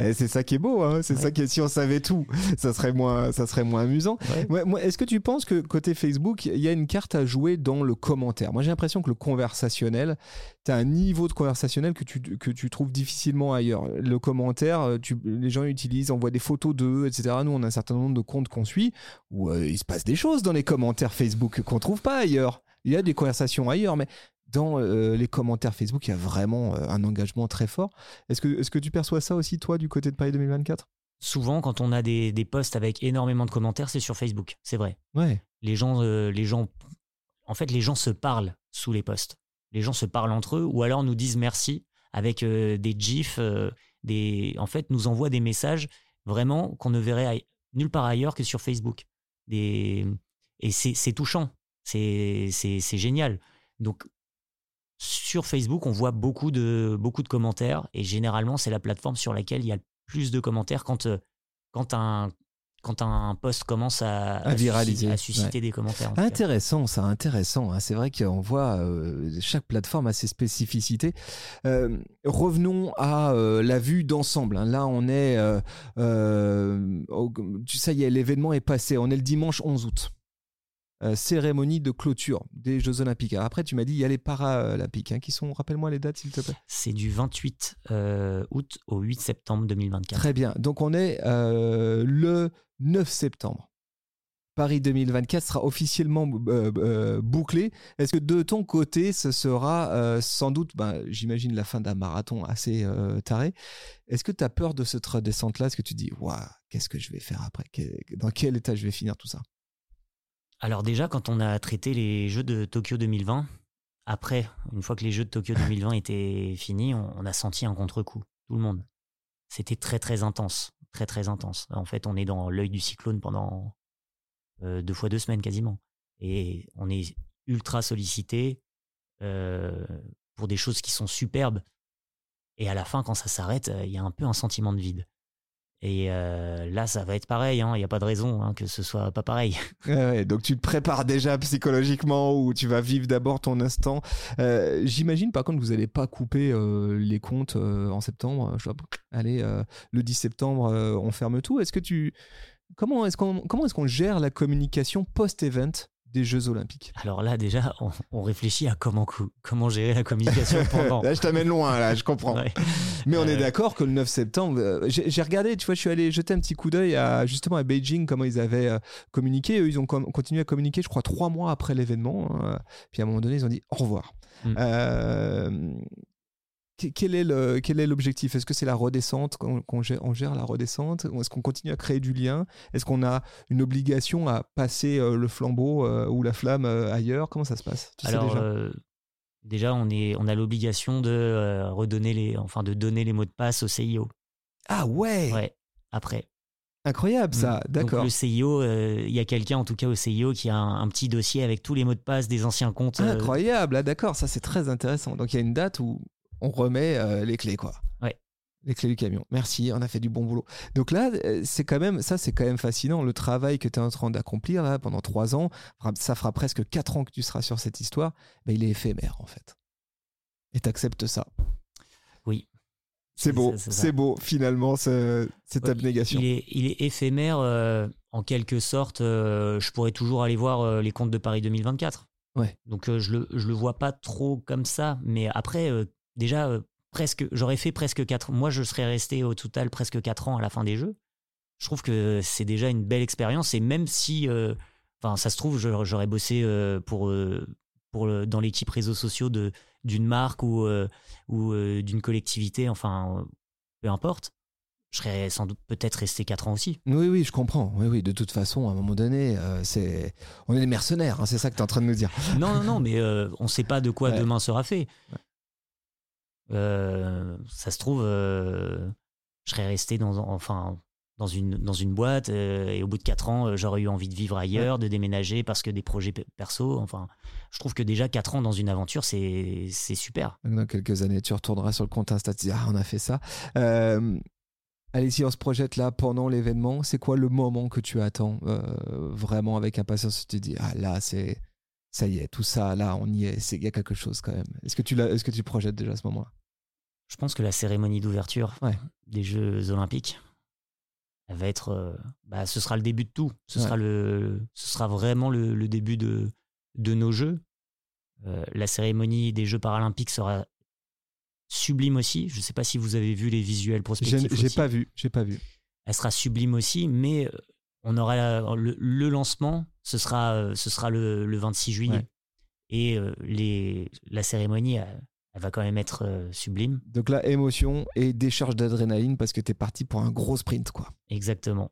Eh, c'est ça qui est beau, hein, c'est Ouais. ça qui est, si on savait tout, ça serait moins, ça serait moins amusant. Ouais, Est-ce que tu penses que côté Facebook, il y a une carte à jouer dans le commentaire? Moi, j'ai l'impression que le conversationnel, tu as un niveau de conversationnel que tu, que tu trouves difficilement ailleurs. Le commentaire, euh, tu, les gens utilisent, envoient des photos d'eux, etc. Nous, on a un certain nombre de comptes qu'on suit où euh, il se passe des choses dans les commentaires Facebook qu'on trouve pas ailleurs. Il y a des conversations ailleurs, mais dans euh, les commentaires Facebook, il y a vraiment euh, un engagement très fort. Est-ce que, est-ce que tu perçois ça aussi, toi, du côté de Paris 2024 Souvent, quand on a des, des posts avec énormément de commentaires, c'est sur Facebook. C'est vrai. Ouais. les gens, euh, les gens, en fait, les gens se parlent sous les posts. Les gens se parlent entre eux ou alors nous disent merci avec des gifs, des, en fait, nous envoient des messages vraiment qu'on ne verrait aille- nulle part ailleurs que sur Facebook. Des, et c'est touchant, c'est génial. Donc sur Facebook, on voit beaucoup de, beaucoup de commentaires et généralement, c'est la plateforme sur laquelle il y a le plus de commentaires quand, euh, quand, un, quand un post commence à, À viraliser, susciter, à susciter des commentaires. Intéressant, ça, intéressant. hein. C'est vrai qu'on voit euh, chaque plateforme a ses spécificités. Euh, revenons à euh, la vue d'ensemble. hein. Là, on est, tu sais, l'événement est passé. On est le dimanche 11 août. Euh, cérémonie de clôture des Jeux Olympiques. Alors après, tu m'as dit il y a les Paralympiques hein, qui sont. Rappelle-moi les dates, s'il te plaît. C'est du 28 euh, août au 8 septembre 2024. Très bien. Donc on est euh, le 9 septembre. Paris 2024 sera officiellement bouclé. Est-ce que de ton côté, ce sera sans doute, ben, j'imagine, la fin d'un marathon assez taré Est-ce que tu as peur de cette redescente-là Est-ce que tu dis, waouh, qu'est-ce que je vais faire après? Dans quel état je vais finir tout ça? Alors déjà, quand on a traité les Jeux de Tokyo 2020, après, une fois que les Jeux de Tokyo 2020 étaient finis, on, on a senti un contre-coup, tout le monde. C'était très très intense, très très intense. En fait, on est dans l'œil du cyclone pendant euh, deux fois deux semaines quasiment. Et on est ultra sollicité euh, pour des choses qui sont superbes. Et à la fin, quand ça s'arrête, euh, il y a un peu un sentiment de vide. Et euh, là, ça va être pareil. hein. Il n'y a pas de raison hein, que ce soit pas pareil. Donc tu te prépares déjà psychologiquement ou tu vas vivre d'abord ton instant. Euh, J'imagine par contre vous n'allez pas couper euh, les comptes en septembre. Allez, le 10 septembre, on ferme tout. Est-ce que tu comment est-ce qu'on comment est-ce qu'on gère la communication post-event? Des Jeux Olympiques Alors là, déjà, on, on réfléchit à comment, gérer la communication pendant. Là, je t'amène loin, là, je comprends. Ouais. Mais on est Euh, d'accord que le 9 septembre, euh, j'ai regardé, tu vois, je suis allé jeter un petit coup d'œil à justement à Beijing, comment ils avaient euh, communiqué. Eux, ils ont continué à communiquer, je crois, trois mois après l'événement. hein. Puis à un moment donné, ils ont dit au revoir. Mm. Euh, quel est le quel est l'objectif? Est-ce que c'est la redescente qu'on qu'on gère, on gère la redescente? Ou est-ce qu'on continue à créer du lien? Est-ce qu'on a une obligation à passer euh, le flambeau euh, ou la flamme euh, ailleurs? Comment ça se passe? Tu Alors, déjà? déjà, on, est, on a l'obligation de redonner les, enfin, de donner les mots de passe au CIO. Ah ouais, Ouais, après. Incroyable ça, Mm. d'accord. Le CIO, euh, il y a quelqu'un, en tout cas au CIO, qui a un, un petit dossier avec tous les mots de passe des anciens comptes. euh, Incroyable, ah, d'accord, ça c'est très intéressant. Donc il y a une date où on remet euh, les clés, quoi. Ouais. Les clés du camion. Merci, on a fait du bon boulot. Donc là, euh, c'est quand même, ça c'est quand même fascinant. Le travail que tu es en train d'accomplir là pendant trois ans, ça fera presque quatre ans que tu seras sur cette histoire, ben, il est éphémère en fait. Et tu acceptes ça. Oui. C'est beau, c'est beau finalement ce- cette Ouais, abnégation. Il est, il est éphémère, euh, en quelque sorte. euh, je pourrais toujours aller voir les comptes de Paris 2024. Ouais. Donc euh, je le, je le vois pas trop comme ça. Mais après, euh, déjà, euh, presque, j'aurais fait presque 4 Moi, je serais resté au total presque 4 ans à la fin des jeux. Je trouve que c'est déjà une belle expérience. Et même si, euh, enfin, ça se trouve, j'aurais bossé euh, pour, pour le- dans l'équipe réseaux sociaux de d'une marque ou, ou d'une collectivité, enfin, peu importe. Je serais sans doute peut-être resté 4 ans aussi. Oui, oui, je comprends. Oui, oui, de toute façon, à un moment donné, euh, c'est... on est des mercenaires, hein, c'est ça que tu es en train de nous dire. Non, non, non, mais euh, on ne sait pas de quoi Ouais. demain sera fait. Ouais. Euh, ça se trouve, euh, je serais resté dans, enfin, dans, une, dans une boîte euh, et au bout de 4 ans, j'aurais eu envie de vivre ailleurs, de déménager parce que des projets pe- perso. Enfin, je trouve que déjà 4 ans dans une aventure, c'est super. Dans quelques années, tu retourneras sur le compte Insta, tu te dis, ah, on a fait ça. Allez, si on se projette là pendant l'événement, c'est quoi le moment que tu attends vraiment avec impatience? Tu te dis, ah là, c'est. Ça y est, tout ça, là, on y est, il y a quelque chose quand même. Est-ce que tu, est-ce que tu projettes déjà à ce moment-là? Je pense que la cérémonie d'ouverture Ouais. des Jeux Olympiques, elle va être, euh, bah, ce sera le début de tout. Ce Ouais. sera le, ce sera vraiment le, le début de, de nos Jeux. Euh, la cérémonie des Jeux paralympiques sera sublime aussi. Je ne sais pas si vous avez vu les visuels prospectifs. j'ai pas vu, j'ai pas vu. Elle sera sublime aussi, mais euh, on aura le, le lancement. Ce sera, ce sera le, le 26 juillet. Ouais. Et les, la cérémonie, elle, va quand même être euh, sublime. Donc là, émotion et décharge d'adrénaline parce que t'es parti pour un gros sprint, quoi. Exactement.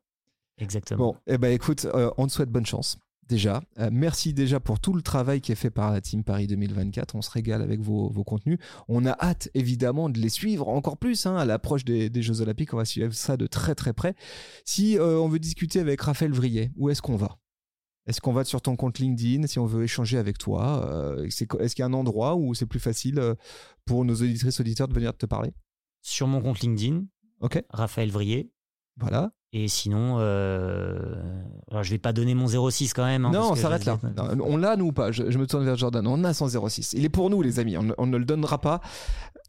Exactement. Bon, eh ben écoute, euh, on te souhaite bonne chance. Déjà, Euh, merci déjà pour tout le travail qui est fait par la Team Paris 2024. On se régale avec vos, vos contenus. On a hâte évidemment de les suivre encore plus hein, à l'approche des, des Jeux Olympiques. On va suivre ça de très très près. Si on veut discuter avec Raphaël Vrier, où est-ce qu'on va? Est-ce qu'on va sur ton compte LinkedIn si on veut échanger avec toi Euh, Est-ce qu'il y a un endroit où c'est plus facile euh, pour nos auditrices auditeurs de venir te parler? Sur mon compte LinkedIn, Ok, Raphaël Vrier. voilà. Et sinon, euh... alors je vais pas donner mon 06 quand même. hein, non, parce on s'arrête là. Non, on l'a, nous ou pas? Je, je me tourne vers Jordan. On a son 06. Il est pour nous, les amis. On, ne- on ne le donnera pas.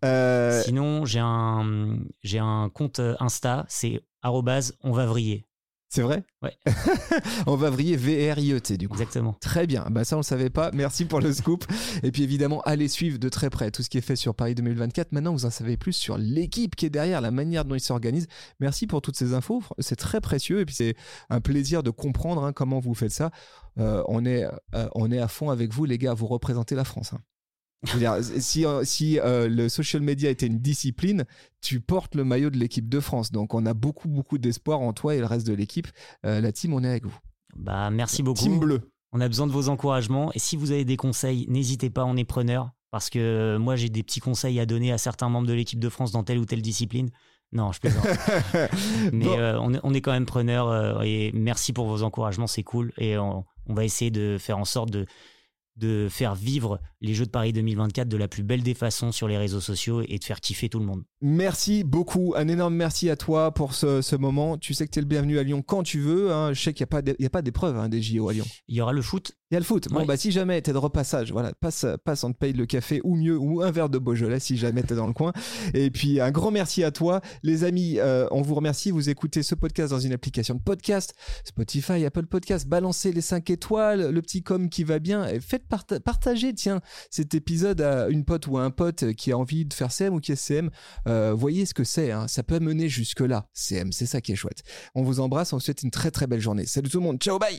Euh, Sinon, j'ai un, j'ai un compte Insta, c'est arrobase on va vriller. C'est vrai Ouais. on va vriller V-R-I-E-T, du coup. Exactement. Très bien, bah ça on le savait pas. Merci pour le scoop. Et puis évidemment, allez suivre de très près tout ce qui est fait sur Paris 2024. Maintenant, vous en savez plus sur l'équipe qui est derrière, la manière dont ils s'organisent. Merci pour toutes ces infos, c'est très précieux et puis c'est un plaisir de comprendre hein, comment vous faites ça. Euh, on est euh, on est à fond avec vous les gars, vous représentez la France. hein. Je veux dire, si, si euh, le social media était une discipline, tu portes le maillot de l'équipe de France. Donc on a beaucoup beaucoup d'espoir en toi et le reste de l'équipe. Euh, la team, on est avec vous. Bah, merci beaucoup. Team bleu. On a besoin de vos encouragements. Et si vous avez des conseils, n'hésitez pas, on est preneur. Parce que euh, moi, j'ai des petits conseils à donner à certains membres de l'équipe de France dans telle ou telle discipline. Non, je plaisante. Mais Bon. euh, on, est, on est quand même preneur. euh, et merci pour vos encouragements, c'est cool. Et on, on va essayer de faire en sorte de, de faire vivre les Jeux de Paris 2024 de la plus belle des façons sur les réseaux sociaux et de faire kiffer tout le monde. Merci beaucoup. Un énorme merci à toi pour ce, ce moment. Tu sais que tu es le bienvenu à Lyon quand tu veux. hein. Je sais qu'il n'y a pas d'é- il y a pas d'épreuve hein, des JO à Lyon. Il y aura le foot. Il y a le foot. Bon, bah, si jamais tu es de repassage, voilà, passe, passe, on te paye le café ou mieux, ou un verre de Beaujolais si jamais tu es dans le coin. Et puis, un grand merci à toi. Les amis, euh, on vous remercie. Vous écoutez ce podcast dans une application de podcast, Spotify, Apple Podcast. Balancez les 5 étoiles, le petit com qui va bien. Et faites parta- partager, tiens, cet épisode à une pote ou à un pote qui a envie de faire CM ou qui est CM. Euh, voyez ce que c'est. hein. Ça peut mener jusque-là. CM, c'est ça qui est chouette. On vous embrasse. On vous souhaite une très très belle journée. Salut tout le monde. Ciao, bye!